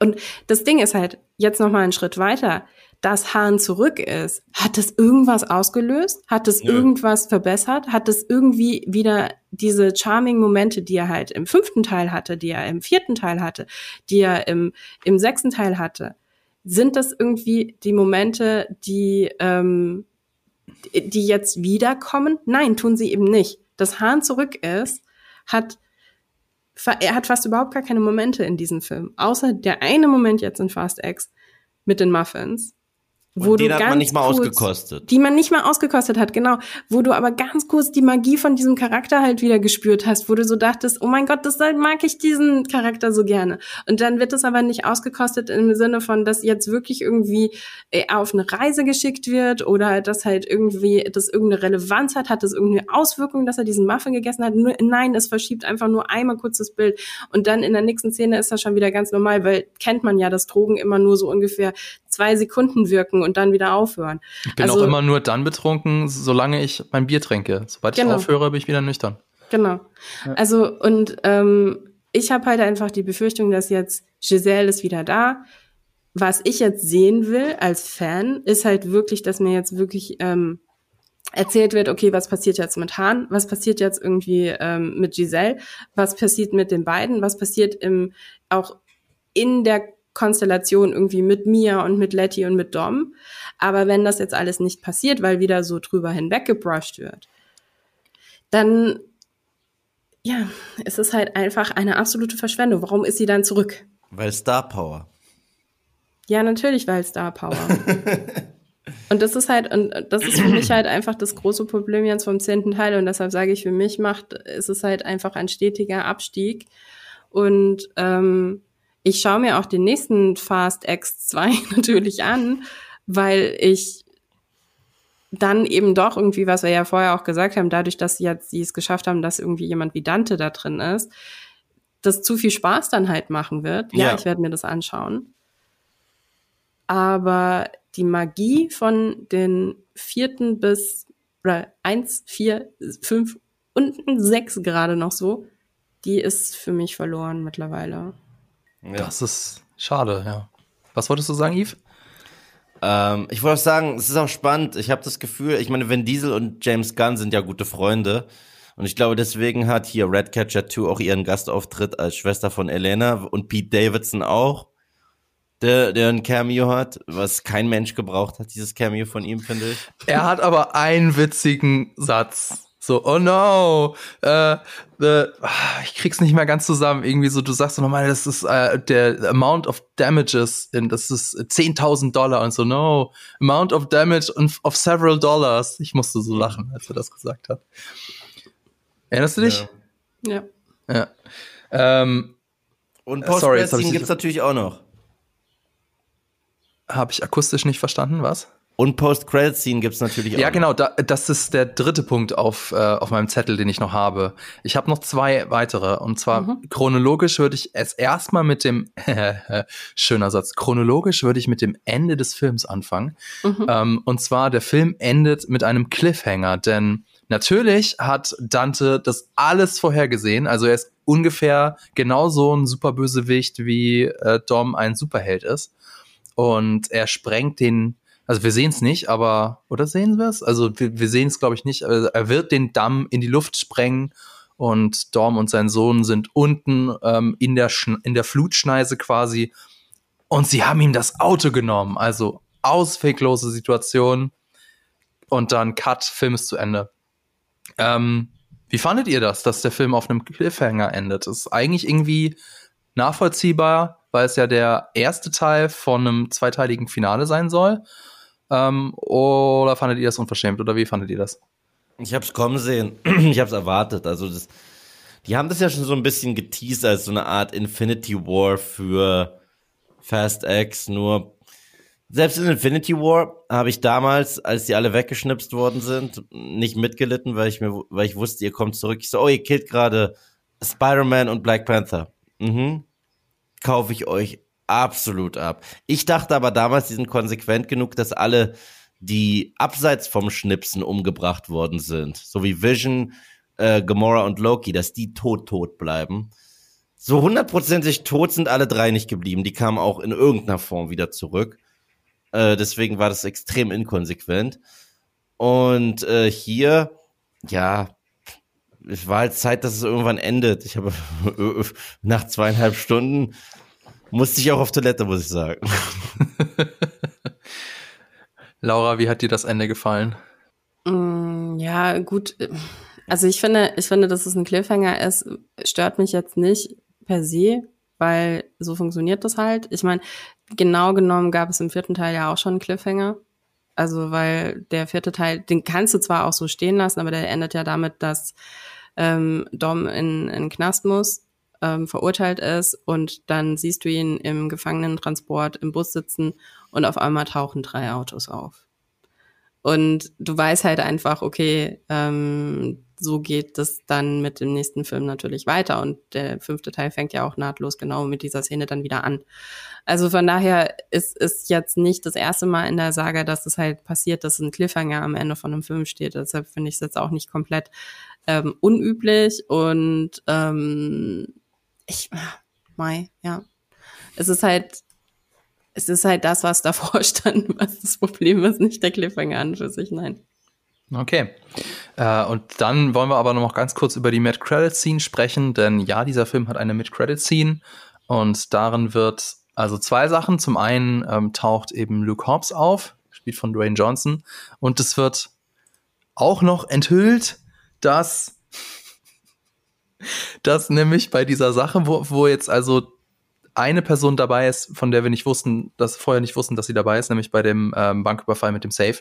C: und das Ding ist halt jetzt noch mal einen Schritt weiter. Dass Hahn zurück ist, hat das irgendwas ausgelöst? Hat das irgendwas verbessert? Hat das irgendwie wieder diese charming Momente, die er halt im fünften Teil hatte, die er im vierten Teil hatte, die er im, im sechsten Teil hatte? Sind das irgendwie die Momente, die, ähm, die jetzt wiederkommen? Nein, tun sie eben nicht. Dass Hahn zurück ist, hat er hat fast überhaupt gar keine Momente in diesem Film, außer der eine Moment jetzt in Fast X mit den Muffins,
B: wo und den du hat man nicht mal kurz, ausgekostet.
C: Die man nicht mal ausgekostet hat, genau. Wo du aber ganz kurz die Magie von diesem Charakter halt wieder gespürt hast, wo du so dachtest, oh mein Gott, das mag ich diesen Charakter so gerne. Und dann wird es aber nicht ausgekostet im Sinne von, dass jetzt wirklich irgendwie äh, auf eine Reise geschickt wird oder dass halt irgendwie das irgendeine Relevanz hat, hat das irgendeine Auswirkung, dass er diesen Muffin gegessen hat. Nur, nein, es verschiebt einfach nur einmal kurz das Bild und dann in der nächsten Szene ist das schon wieder ganz normal, weil kennt man ja, dass Drogen immer nur so ungefähr zwei Sekunden wirken und dann wieder aufhören.
A: Ich bin also, auch immer nur dann betrunken, solange ich mein Bier trinke. Sobald genau. ich aufhöre, bin ich wieder nüchtern.
C: Genau. Ja. Also und ähm, ich habe halt einfach die Befürchtung, dass jetzt Giselle ist wieder da. Was ich jetzt sehen will als Fan, ist halt wirklich, dass mir jetzt wirklich ähm, erzählt wird, okay, was passiert jetzt mit Hahn, was passiert jetzt irgendwie ähm, mit Giselle, was passiert mit den beiden, was passiert im auch in der Konstellation irgendwie mit Mia und mit Letty und mit Dom. Aber wenn das jetzt alles nicht passiert, weil wieder so drüber hinweggebrushed wird, dann ja, es ist halt einfach eine absolute Verschwendung. Warum ist sie dann zurück?
B: Weil Star Power.
C: Ja, natürlich, weil Star Power. und das ist halt, und das ist für mich halt einfach das große Problem jetzt vom zehnten Teil. Und deshalb sage ich, für mich macht, ist es halt einfach ein stetiger Abstieg. Und ähm, ich schaue mir auch den nächsten Fast X2 natürlich an, weil ich dann eben doch irgendwie, was wir ja vorher auch gesagt haben, dadurch, dass sie jetzt sie es geschafft haben, dass irgendwie jemand wie Dante da drin ist, das zu viel Spaß dann halt machen wird. Ja, ja. ich werde mir das anschauen. Aber die Magie von den vierten bis oder eins, vier, fünf und sechs gerade noch so, die ist für mich verloren mittlerweile.
A: Ja. Das ist schade, ja. Was wolltest du sagen, Yves?
B: Ähm, ich wollte auch sagen, es ist auch spannend. Ich habe das Gefühl, ich meine, Vin Diesel und James Gunn sind ja gute Freunde. Und ich glaube, deswegen hat hier Redcatcher 2 auch ihren Gastauftritt als Schwester von Elena und Pete Davidson auch, der, der ein Cameo hat, was kein Mensch gebraucht hat, dieses Cameo von ihm, finde ich.
A: Er hat aber einen witzigen Satz. So, oh no, äh, äh, ich krieg's nicht mehr ganz zusammen. Irgendwie so, du sagst so nochmal, das ist äh, der Amount of Damages, in, das ist 10.000 Dollar und so, no, Amount of Damage of several Dollars. Ich musste so lachen, als er das gesagt hat. Erinnerst du dich?
C: Ja.
A: Ja. Ähm,
B: Und
A: Äh,
B: Post-Credit-Scene
A: dich-
B: gibt's natürlich auch noch.
A: Habe ich akustisch nicht verstanden, was?
B: Und Post-Credit-Scene gibt's natürlich auch
A: Ja, genau, da, das ist der dritte Punkt auf, äh, auf meinem Zettel, den ich noch habe. Ich habe noch zwei weitere. Und zwar
C: Mhm.
A: chronologisch würde ich es erstmal mit dem, schöner Satz, chronologisch würde ich mit dem Ende des Films anfangen.
C: Mhm.
A: Ähm, und zwar, der Film endet mit einem Cliffhanger, denn natürlich hat Dante das alles vorhergesehen. Also er ist ungefähr genauso ein Superbösewicht, wie äh, Dom ein Superheld ist. Und er sprengt den, also wir sehen es nicht, aber, oder sehen wir es? Also wir, wir sehen es, glaube ich, nicht. Also er wird den Damm in die Luft sprengen und Dom und sein Sohn sind unten ähm, in, der in der Flutschneise quasi. Und sie haben ihm das Auto genommen. Also ausweglose Situation. Und dann Cut, Film ist zu Ende. Ähm, wie fandet ihr das, dass der Film auf einem Cliffhanger endet? Ist eigentlich irgendwie nachvollziehbar, weil es ja der erste Teil von einem zweiteiligen Finale sein soll. Ähm, oder fandet ihr das unverschämt? Oder wie fandet ihr das?
B: Ich hab's kommen sehen. Ich hab's erwartet. Also das, die haben das ja schon so ein bisschen geteased als so eine Art Infinity War für Fast X. Nur selbst in Infinity War habe ich damals, als die alle weggeschnipst worden sind, nicht mitgelitten, weil ich mir, weil ich wusste, ihr kommt zurück. Ich so, oh, ihr killt gerade Spider-Man und Black Panther. Mhm. Kaufe ich euch absolut ab. Ich dachte aber damals, die sind konsequent genug, dass alle die abseits vom Schnipsen umgebracht worden sind, so wie Vision, äh, Gamora und Loki, dass die tot tot bleiben. So hundertprozentig tot sind alle drei nicht geblieben. Die kamen auch in irgendeiner Form wieder zurück. Äh, deswegen war das extrem inkonsequent. Und äh, hier, ja, es war halt Zeit, dass es irgendwann endet. Ich habe nach zweieinhalb Stunden musste ich auch auf Toilette, muss ich sagen.
A: Laura, wie hat dir das Ende gefallen?
C: Mm, Ja, gut. Also ich finde, ich finde, dass es ein Cliffhanger ist, stört mich jetzt nicht per se, weil so funktioniert das halt. Ich meine, genau genommen gab es im vierten Teil ja auch schon einen Cliffhanger. Also weil der vierte Teil, den kannst du zwar auch so stehen lassen, aber der endet ja damit, dass ähm, Dom in, in den Knast muss, ähm, verurteilt ist und dann siehst du ihn im Gefangenentransport im Bus sitzen und auf einmal tauchen drei Autos auf. Und du weißt halt einfach, okay, ähm, so geht das dann mit dem nächsten Film natürlich weiter. Und der fünfte Teil fängt ja auch nahtlos genau mit dieser Szene dann wieder an. Also von daher ist es jetzt nicht das erste Mal in der Saga, dass es halt passiert, dass ein Cliffhanger am Ende von einem Film steht. Deshalb finde ich es jetzt auch nicht komplett ähm, unüblich. Und ähm, ich, Mai, ja. Es ist halt es ist halt das, was davor stand, was das Problem ist, nicht der Cliffhanger an für sich, nein.
A: Okay. Äh, und dann wollen wir aber noch ganz kurz über die Mid-Credit-Scene sprechen, denn ja, dieser Film hat eine Mid-Credit-Scene und darin wird also zwei Sachen. Zum einen ähm, taucht eben Luke Hobbs auf, gespielt von Dwayne Johnson, und es wird auch noch enthüllt, dass, dass nämlich bei dieser Sache, wo, wo jetzt also eine Person dabei ist, von der wir nicht wussten, dass vorher nicht wussten, dass sie dabei ist, nämlich bei dem ähm, Banküberfall mit dem Safe.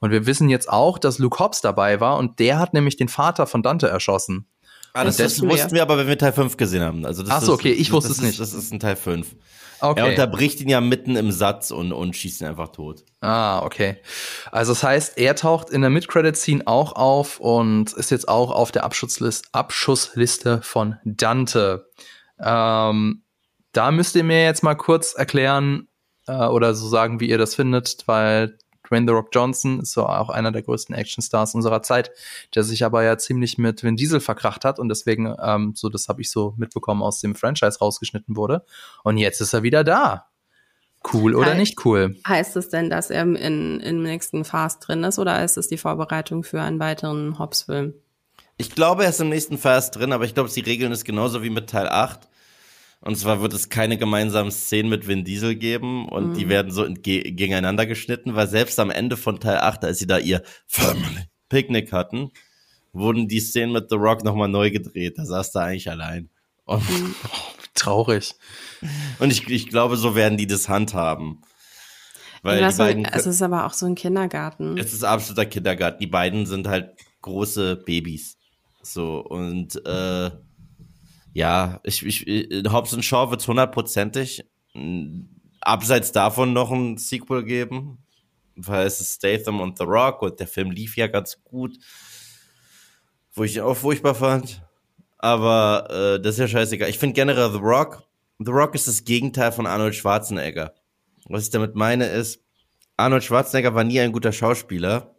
A: Und wir wissen jetzt auch, dass Luke Hobbs dabei war und der hat nämlich den Vater von Dante erschossen.
B: Ah, das, das wussten wir aber, wenn wir Teil 5 gesehen haben. Also das
A: Ach so,
B: ist-
A: okay, ich wusste es nicht.
B: Das ist ein Teil 5. Er
A: Okay.
B: unterbricht ihn ja mitten im Satz und, und schießt ihn einfach tot.
A: Ah, okay. Also das heißt, er taucht in der Mid-Credit-Scene auch auf und ist jetzt auch auf der Abschussliste, Abschussliste von Dante. Ähm, da müsst ihr mir jetzt mal kurz erklären äh, oder so sagen, wie ihr das findet, weil Dwayne The Rock Johnson ist so auch einer der größten Actionstars unserer Zeit, der sich aber ja ziemlich mit Vin Diesel verkracht hat und deswegen, ähm, so das habe ich so mitbekommen, aus dem Franchise rausgeschnitten wurde. Und jetzt ist er wieder da. Cool oder nicht cool?
C: Heißt es denn, dass er in, im nächsten Fast drin ist oder ist es die Vorbereitung für einen weiteren Hobbs-Film?
B: Ich glaube, er ist im nächsten Vers drin, aber ich glaube, die Regeln ist genauso wie mit Teil 8. Und zwar wird es keine gemeinsamen Szenen mit Vin Diesel geben und die werden so gegeneinander geschnitten, weil selbst am Ende von Teil 8, als sie da ihr Family Picknick hatten, wurden die Szenen mit The Rock nochmal neu gedreht. Da saß er eigentlich allein. Und,
A: Traurig.
B: und ich, ich glaube, so werden die das handhaben. Weil die beiden,
C: es ist aber auch so ein Kindergarten.
B: es ist absoluter Kindergarten. Die beiden sind halt große Babys. So, und äh, ja, ich, ich, Hobbs und Shaw wird hundertprozentig abseits davon noch ein Sequel geben, weil es ist Statham und The Rock und der Film lief ja ganz gut, wo ich auch furchtbar fand. Aber äh, das ist ja scheißegal. Ich finde generell The Rock, The Rock ist das Gegenteil von Arnold Schwarzenegger. Was ich damit meine ist, Arnold Schwarzenegger war nie ein guter Schauspieler,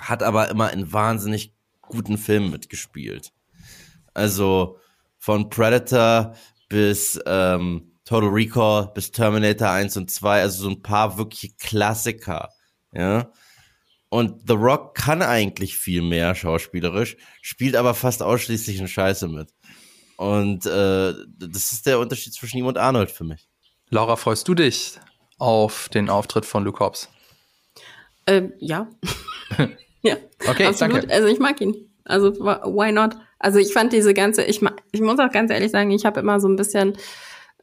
B: hat aber immer in wahnsinnig guten Filmen mitgespielt. Also von Predator bis ähm, Total Recall bis Terminator 1 und 2, also so ein paar wirkliche Klassiker, ja. Und The Rock kann eigentlich viel mehr schauspielerisch, spielt aber fast ausschließlich in Scheiße mit. Und äh, das ist der Unterschied zwischen ihm und Arnold für mich.
A: Laura, freust du dich auf den Auftritt von Luke Hobbs?
C: Ähm, ja. ja.
A: Okay,
C: absolut.
A: danke.
C: Also ich mag ihn. Also why not? Also ich fand diese ganze, ich, ich muss auch ganz ehrlich sagen, ich habe immer so ein bisschen,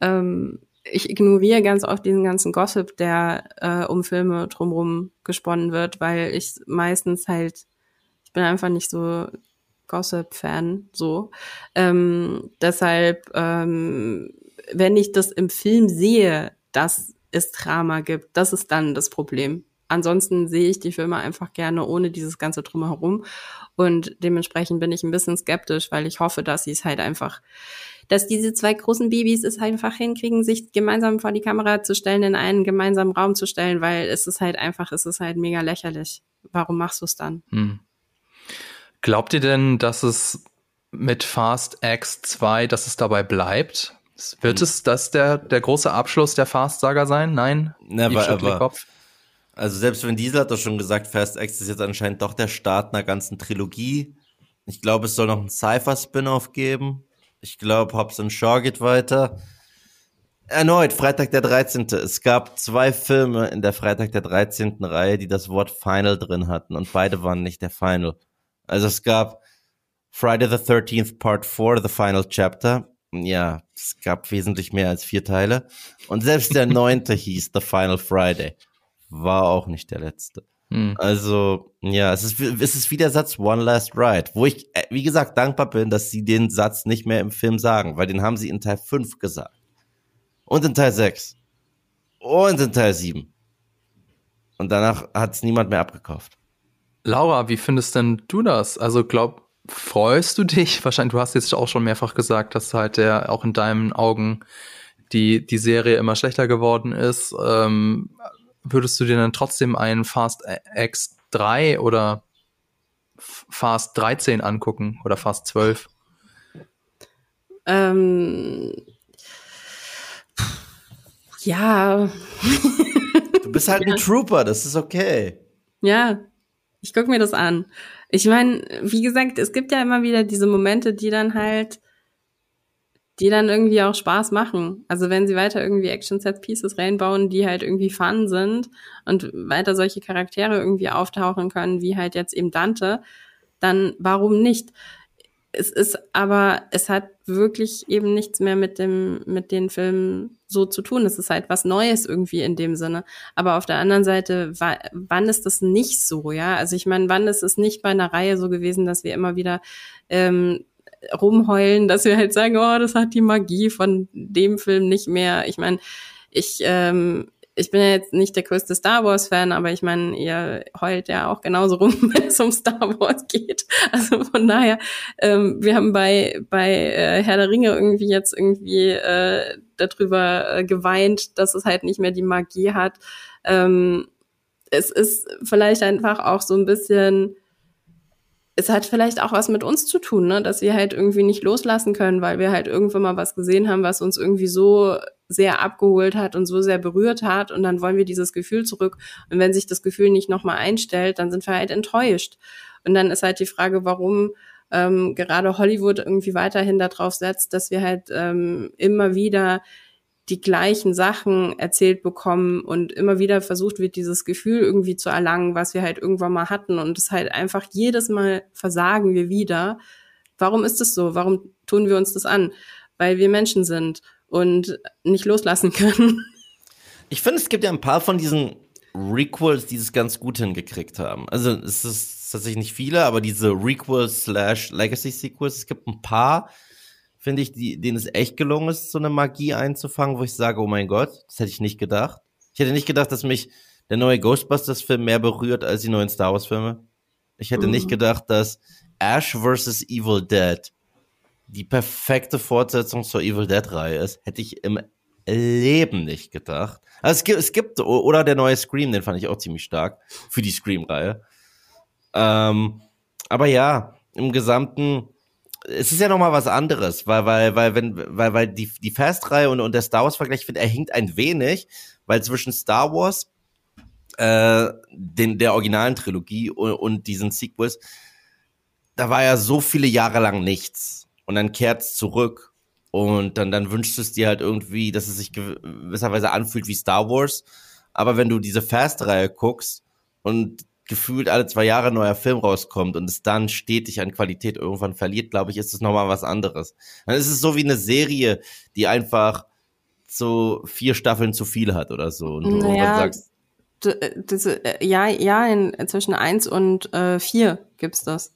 C: ähm, ich ignoriere ganz oft diesen ganzen Gossip, der äh, um Filme drumherum gesponnen wird, weil ich meistens halt, ich bin einfach nicht so Gossip-Fan, so. Ähm, deshalb, ähm, wenn ich das im Film sehe, dass es Drama gibt, das ist dann das Problem. Ansonsten sehe ich die Filme einfach gerne ohne dieses ganze Drumherum. Und dementsprechend bin ich ein bisschen skeptisch, weil ich hoffe, dass sie es halt einfach, dass diese zwei großen Babys es halt einfach hinkriegen, sich gemeinsam vor die Kamera zu stellen, in einen gemeinsamen Raum zu stellen, weil es ist halt einfach, es ist halt mega lächerlich. Warum machst du es dann?
A: Hm. Glaubt ihr denn, dass es mit Fast X 2, dass es dabei bleibt? Wird hm. es das der, der große Abschluss der Fast-Saga sein? Nein?
B: Never ever. Also selbst wenn Diesel hat doch schon gesagt, Fast X ist jetzt anscheinend doch der Start einer ganzen Trilogie. Ich glaube, es soll noch einen Cypher-Spin-Off geben. Ich glaube, Hobbs und Shaw geht weiter. Erneut, Freitag der 13. Es gab zwei Filme in der Freitag der 13. Reihe, die das Wort Final drin hatten und beide waren nicht der Final. Also es gab Friday the 13th Part 4, The Final Chapter. Ja, es gab wesentlich mehr als vier Teile. Und selbst der neunte hieß The Final Friday war auch nicht der letzte. Hm. Also, ja, es ist, es ist wie der Satz One Last Ride, wo ich, äh, wie gesagt, dankbar bin, dass sie den Satz nicht mehr im Film sagen, weil den haben sie in Teil 5 gesagt. Und in Teil 6. Und in Teil 7. Und danach hat es niemand mehr abgekauft.
A: Laura, wie findest denn du das? Also, glaub, freust du dich? Wahrscheinlich, du hast jetzt auch schon mehrfach gesagt, dass halt der auch in deinen Augen die, die Serie immer schlechter geworden ist. Ähm, würdest du dir dann trotzdem einen Fast X 3 oder Fast 13 angucken oder Fast 12?
C: Ähm, ja.
B: du bist halt ja. ein Trooper, das ist okay.
C: Ja, ich guck mir das an. Ich meine, wie gesagt, es gibt ja immer wieder diese Momente, die dann halt die dann irgendwie auch Spaß machen. Also wenn sie weiter irgendwie Action-Set-Pieces reinbauen, die halt irgendwie fun sind und weiter solche Charaktere irgendwie auftauchen können, wie halt jetzt eben Dante, dann warum nicht? Es ist aber, es hat wirklich eben nichts mehr mit dem, mit den Filmen so zu tun. Es ist halt was Neues irgendwie in dem Sinne. Aber auf der anderen Seite, wann ist das nicht so, ja? Also ich meine, wann ist es nicht bei einer Reihe so gewesen, dass wir immer wieder ähm, rumheulen, dass wir halt sagen, oh, das hat die Magie von dem Film nicht mehr. Ich meine, ich, ähm, ich bin ja jetzt nicht der größte Star Wars-Fan, aber ich meine, ihr heult ja auch genauso rum, wenn es um Star Wars geht. Also von daher, ähm, wir haben bei, bei äh, Herr der Ringe irgendwie jetzt irgendwie äh, darüber äh, geweint, dass es halt nicht mehr die Magie hat. Ähm, es ist vielleicht einfach auch so ein bisschen es hat vielleicht auch was mit uns zu tun, ne? dass wir halt irgendwie nicht loslassen können, weil wir halt irgendwann mal was gesehen haben, was uns irgendwie so sehr abgeholt hat und so sehr berührt hat und dann wollen wir dieses Gefühl zurück und wenn sich das Gefühl nicht nochmal einstellt, dann sind wir halt enttäuscht und dann ist halt die Frage, warum ähm, gerade Hollywood irgendwie weiterhin darauf setzt, dass wir halt ähm, immer wieder die gleichen Sachen erzählt bekommen und immer wieder versucht wird, dieses Gefühl irgendwie zu erlangen, was wir halt irgendwann mal hatten und es halt einfach jedes Mal versagen wir wieder. Warum ist es so? Warum tun wir uns das an? Weil wir Menschen sind und nicht loslassen können.
B: Ich finde, es gibt ja ein paar von diesen Requels, die es ganz gut hingekriegt haben. Also es ist tatsächlich nicht viele, aber diese Requels slash Legacy Sequels, es gibt ein paar, finde ich, die, denen es echt gelungen ist, so eine Magie einzufangen, wo ich sage, oh mein Gott, das hätte ich nicht gedacht. Ich hätte nicht gedacht, dass mich der neue Ghostbusters-Film mehr berührt als die neuen Star Wars-Filme. Ich hätte mhm. nicht gedacht, dass Ash vs. Evil Dead die perfekte Fortsetzung zur Evil Dead-Reihe ist. Hätte ich im Leben nicht gedacht. Also es gibt, es gibt, oder der neue Scream, den fand ich auch ziemlich stark für die Scream-Reihe. Ähm, aber ja, im Gesamten, es ist ja noch mal was anderes, weil, weil, weil, wenn, weil, weil die, die Fast-Reihe und, und der Star Wars-Vergleich, ich finde, er hinkt ein wenig, weil zwischen Star Wars, äh, den, der originalen Trilogie und, und diesen Sequels, da war ja so viele Jahre lang nichts. Und dann kehrt es zurück und dann, dann wünschst du es dir halt irgendwie, dass es sich gewisserweise anfühlt wie Star Wars. Aber wenn du diese Fast-Reihe guckst und gefühlt alle zwei Jahre ein neuer Film rauskommt und es dann stetig an Qualität irgendwann verliert, glaube ich, ist es nochmal was anderes. Dann ist es so wie eine Serie, die einfach so vier Staffeln zu viel hat oder so. Und du
C: naja, sagst, äh, das, äh, ja, ja, in, zwischen eins und äh, vier gibt's das.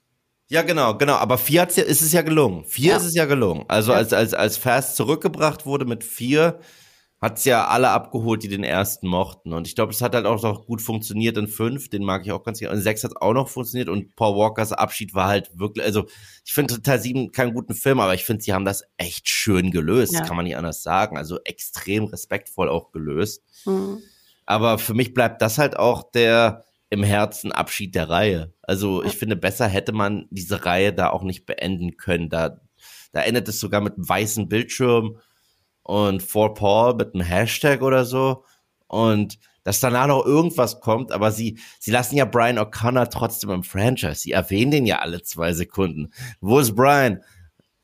B: Ja, genau, genau. Aber vier hat's ja, ist es ja gelungen. Vier ja. ist es ja gelungen. Also ja. als, als, als Fast zurückgebracht wurde mit vier, hat's ja alle abgeholt, die den ersten mochten. Und ich glaube, es hat halt auch noch gut funktioniert in fünf, den mag ich auch ganz gerne. Und sechs hat auch noch funktioniert und Paul Walkers Abschied war halt wirklich, also ich finde Teil sieben keinen guten Film, aber ich finde, sie haben das echt schön gelöst, ja. kann man nicht anders sagen. Also extrem respektvoll auch gelöst. Mhm. Aber für mich bleibt das halt auch der, im Herzen Abschied der Reihe. Also ich finde, besser hätte man diese Reihe da auch nicht beenden können. Da, da endet es sogar mit einem weißen Bildschirm und For Paul mit einem Hashtag oder so. Und dass danach noch irgendwas kommt, aber sie, sie lassen ja Brian O'Connor trotzdem im Franchise. Sie erwähnen den ja alle zwei Sekunden. Wo ist Brian?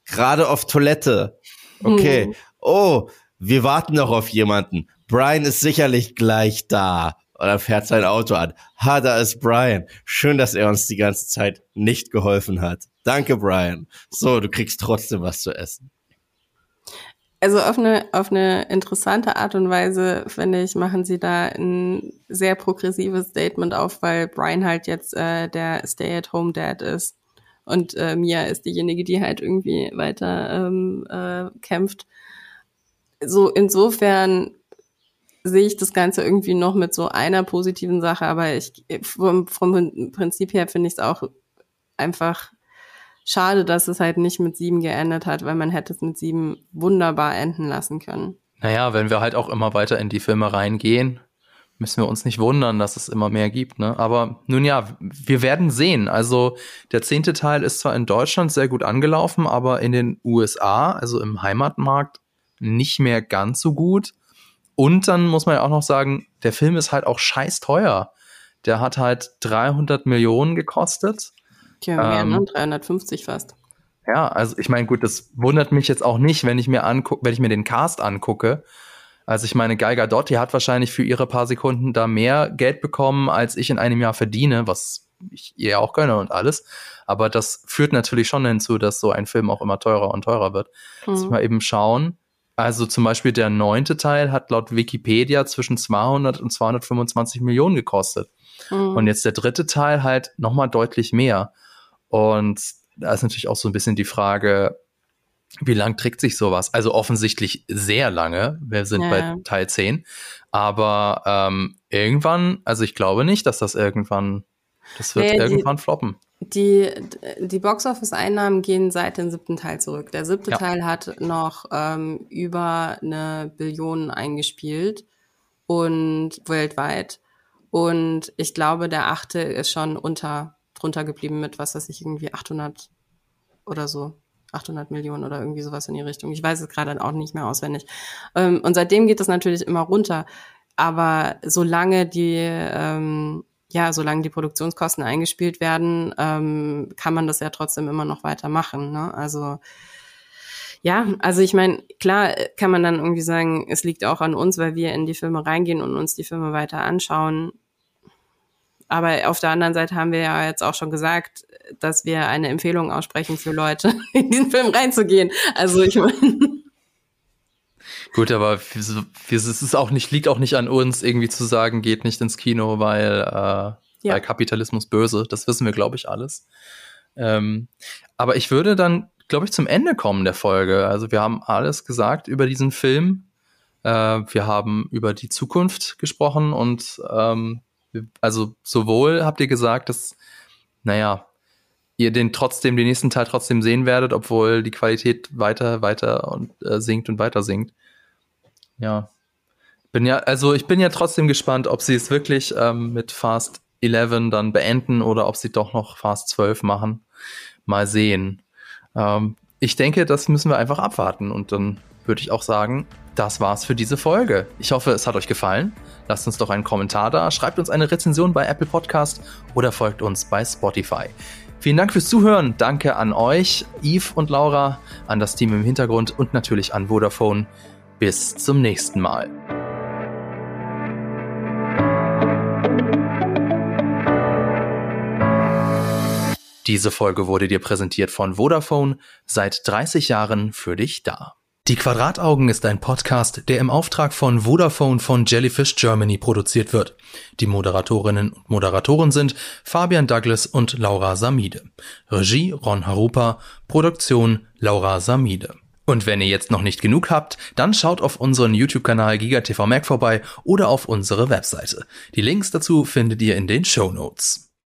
B: Gerade auf Toilette. Okay. Hm. Oh, wir warten noch auf jemanden. Brian ist sicherlich gleich da. Und dann fährt sein Auto an. Ha, da ist Brian. Schön, dass er uns die ganze Zeit nicht geholfen hat. Danke, Brian. So, du kriegst trotzdem was zu essen.
C: Also auf eine, auf eine interessante Art und Weise, finde ich, machen sie da ein sehr progressives Statement auf, weil Brian halt jetzt äh, der Stay-at-home-Dad ist. Und äh, Mia ist diejenige, die halt irgendwie weiter ähm, äh, kämpft. So insofern sehe ich das Ganze irgendwie noch mit so einer positiven Sache, aber ich vom, vom Prinzip her finde ich es auch einfach schade, dass es halt nicht mit sieben geendet hat, weil man hätte es mit sieben wunderbar enden lassen können.
A: Naja, wenn wir halt auch immer weiter in die Filme reingehen, müssen wir uns nicht wundern, dass es immer mehr gibt. Ne? Aber nun ja, wir werden sehen. Also der zehnte Teil ist zwar in Deutschland sehr gut angelaufen, aber in den USA, also im Heimatmarkt, nicht mehr ganz so gut. Und dann muss man ja auch noch sagen, der Film ist halt auch scheiß teuer. Der hat halt 300 Millionen gekostet.
C: Tja, mehr, ähm, ne? 350 fast.
A: Ja, also ich meine, gut, das wundert mich jetzt auch nicht, wenn ich mir angucke, wenn ich mir den Cast angucke. Also ich meine, Geiger Dotti hat wahrscheinlich für ihre paar Sekunden da mehr Geld bekommen, als ich in einem Jahr verdiene, was ich ihr auch gönne und alles. Aber das führt natürlich schon hinzu, dass so ein Film auch immer teurer und teurer wird. Mhm. Ich mal eben schauen. Also zum Beispiel der neunte Teil hat laut Wikipedia zwischen 200 und 225 Millionen gekostet. Mhm. Und jetzt der dritte Teil halt nochmal deutlich mehr. Und da ist natürlich auch so ein bisschen die Frage, wie lang trägt sich sowas? Also offensichtlich sehr lange. Wir sind ja. bei Teil 10. Aber ähm, irgendwann, also ich glaube nicht, dass das irgendwann, das wird nee, irgendwann floppen.
C: Die, die Boxoffice-Einnahmen gehen seit dem siebten Teil zurück. Der siebte ja. Teil hat noch ähm, über eine Billion eingespielt und weltweit. Und ich glaube, der achte ist schon unter drunter geblieben mit, was weiß ich, irgendwie 800 oder so. 800 Millionen oder irgendwie sowas in die Richtung. Ich weiß es gerade auch nicht mehr auswendig. Ähm, und seitdem geht es natürlich immer runter. Aber solange die ähm, ja, solange die Produktionskosten eingespielt werden, ähm, kann man das ja trotzdem immer noch weitermachen. Ne? Also ja, also ich meine, klar kann man dann irgendwie sagen, es liegt auch an uns, weil wir in die Filme reingehen und uns die Filme weiter anschauen. Aber auf der anderen Seite haben wir ja jetzt auch schon gesagt, dass wir eine Empfehlung aussprechen für Leute, in diesen Film reinzugehen. Also ich meine.
A: Gut, aber es ist auch nicht, liegt auch nicht an uns, irgendwie zu sagen, geht nicht ins Kino, weil äh,
C: Ja.
A: weil Kapitalismus böse, das wissen wir, glaube ich, alles. Ähm, aber ich würde dann, glaube ich, zum Ende kommen der Folge. Also wir haben alles gesagt über diesen Film. Äh, wir haben über die Zukunft gesprochen und ähm, also sowohl habt ihr gesagt, dass, naja, ihr den trotzdem, den nächsten Teil trotzdem sehen werdet, obwohl die Qualität weiter, weiter und äh, sinkt und weiter sinkt. Ja. Bin ja, also ich bin ja trotzdem gespannt, ob sie es wirklich ähm, mit Fast 11 dann beenden oder ob sie doch noch Fast 12 machen. Mal sehen. Ähm, ich denke, das müssen wir einfach abwarten und dann würde ich auch sagen, das war's für diese Folge. Ich hoffe, es hat euch gefallen. Lasst uns doch einen Kommentar da, schreibt uns eine Rezension bei Apple Podcast oder folgt uns bei Spotify. Vielen Dank fürs Zuhören. Danke an euch, Yves und Laura, an das Team im Hintergrund und natürlich an Vodafone. Bis zum nächsten Mal. Diese Folge wurde dir präsentiert von Vodafone, seit 30 Jahren für dich da. Die Quadrataugen ist ein Podcast, der im Auftrag von Vodafone von Jellyfish Germany produziert wird. Die Moderatorinnen und Moderatoren sind Fabian Douglas und Laura Samide. Regie Ron Harupa, Produktion Laura Samide. Und wenn ihr jetzt noch nicht genug habt, dann schaut auf unseren YouTube-Kanal GigaTV Mac vorbei oder auf unsere Webseite. Die Links dazu findet ihr in den Show Notes.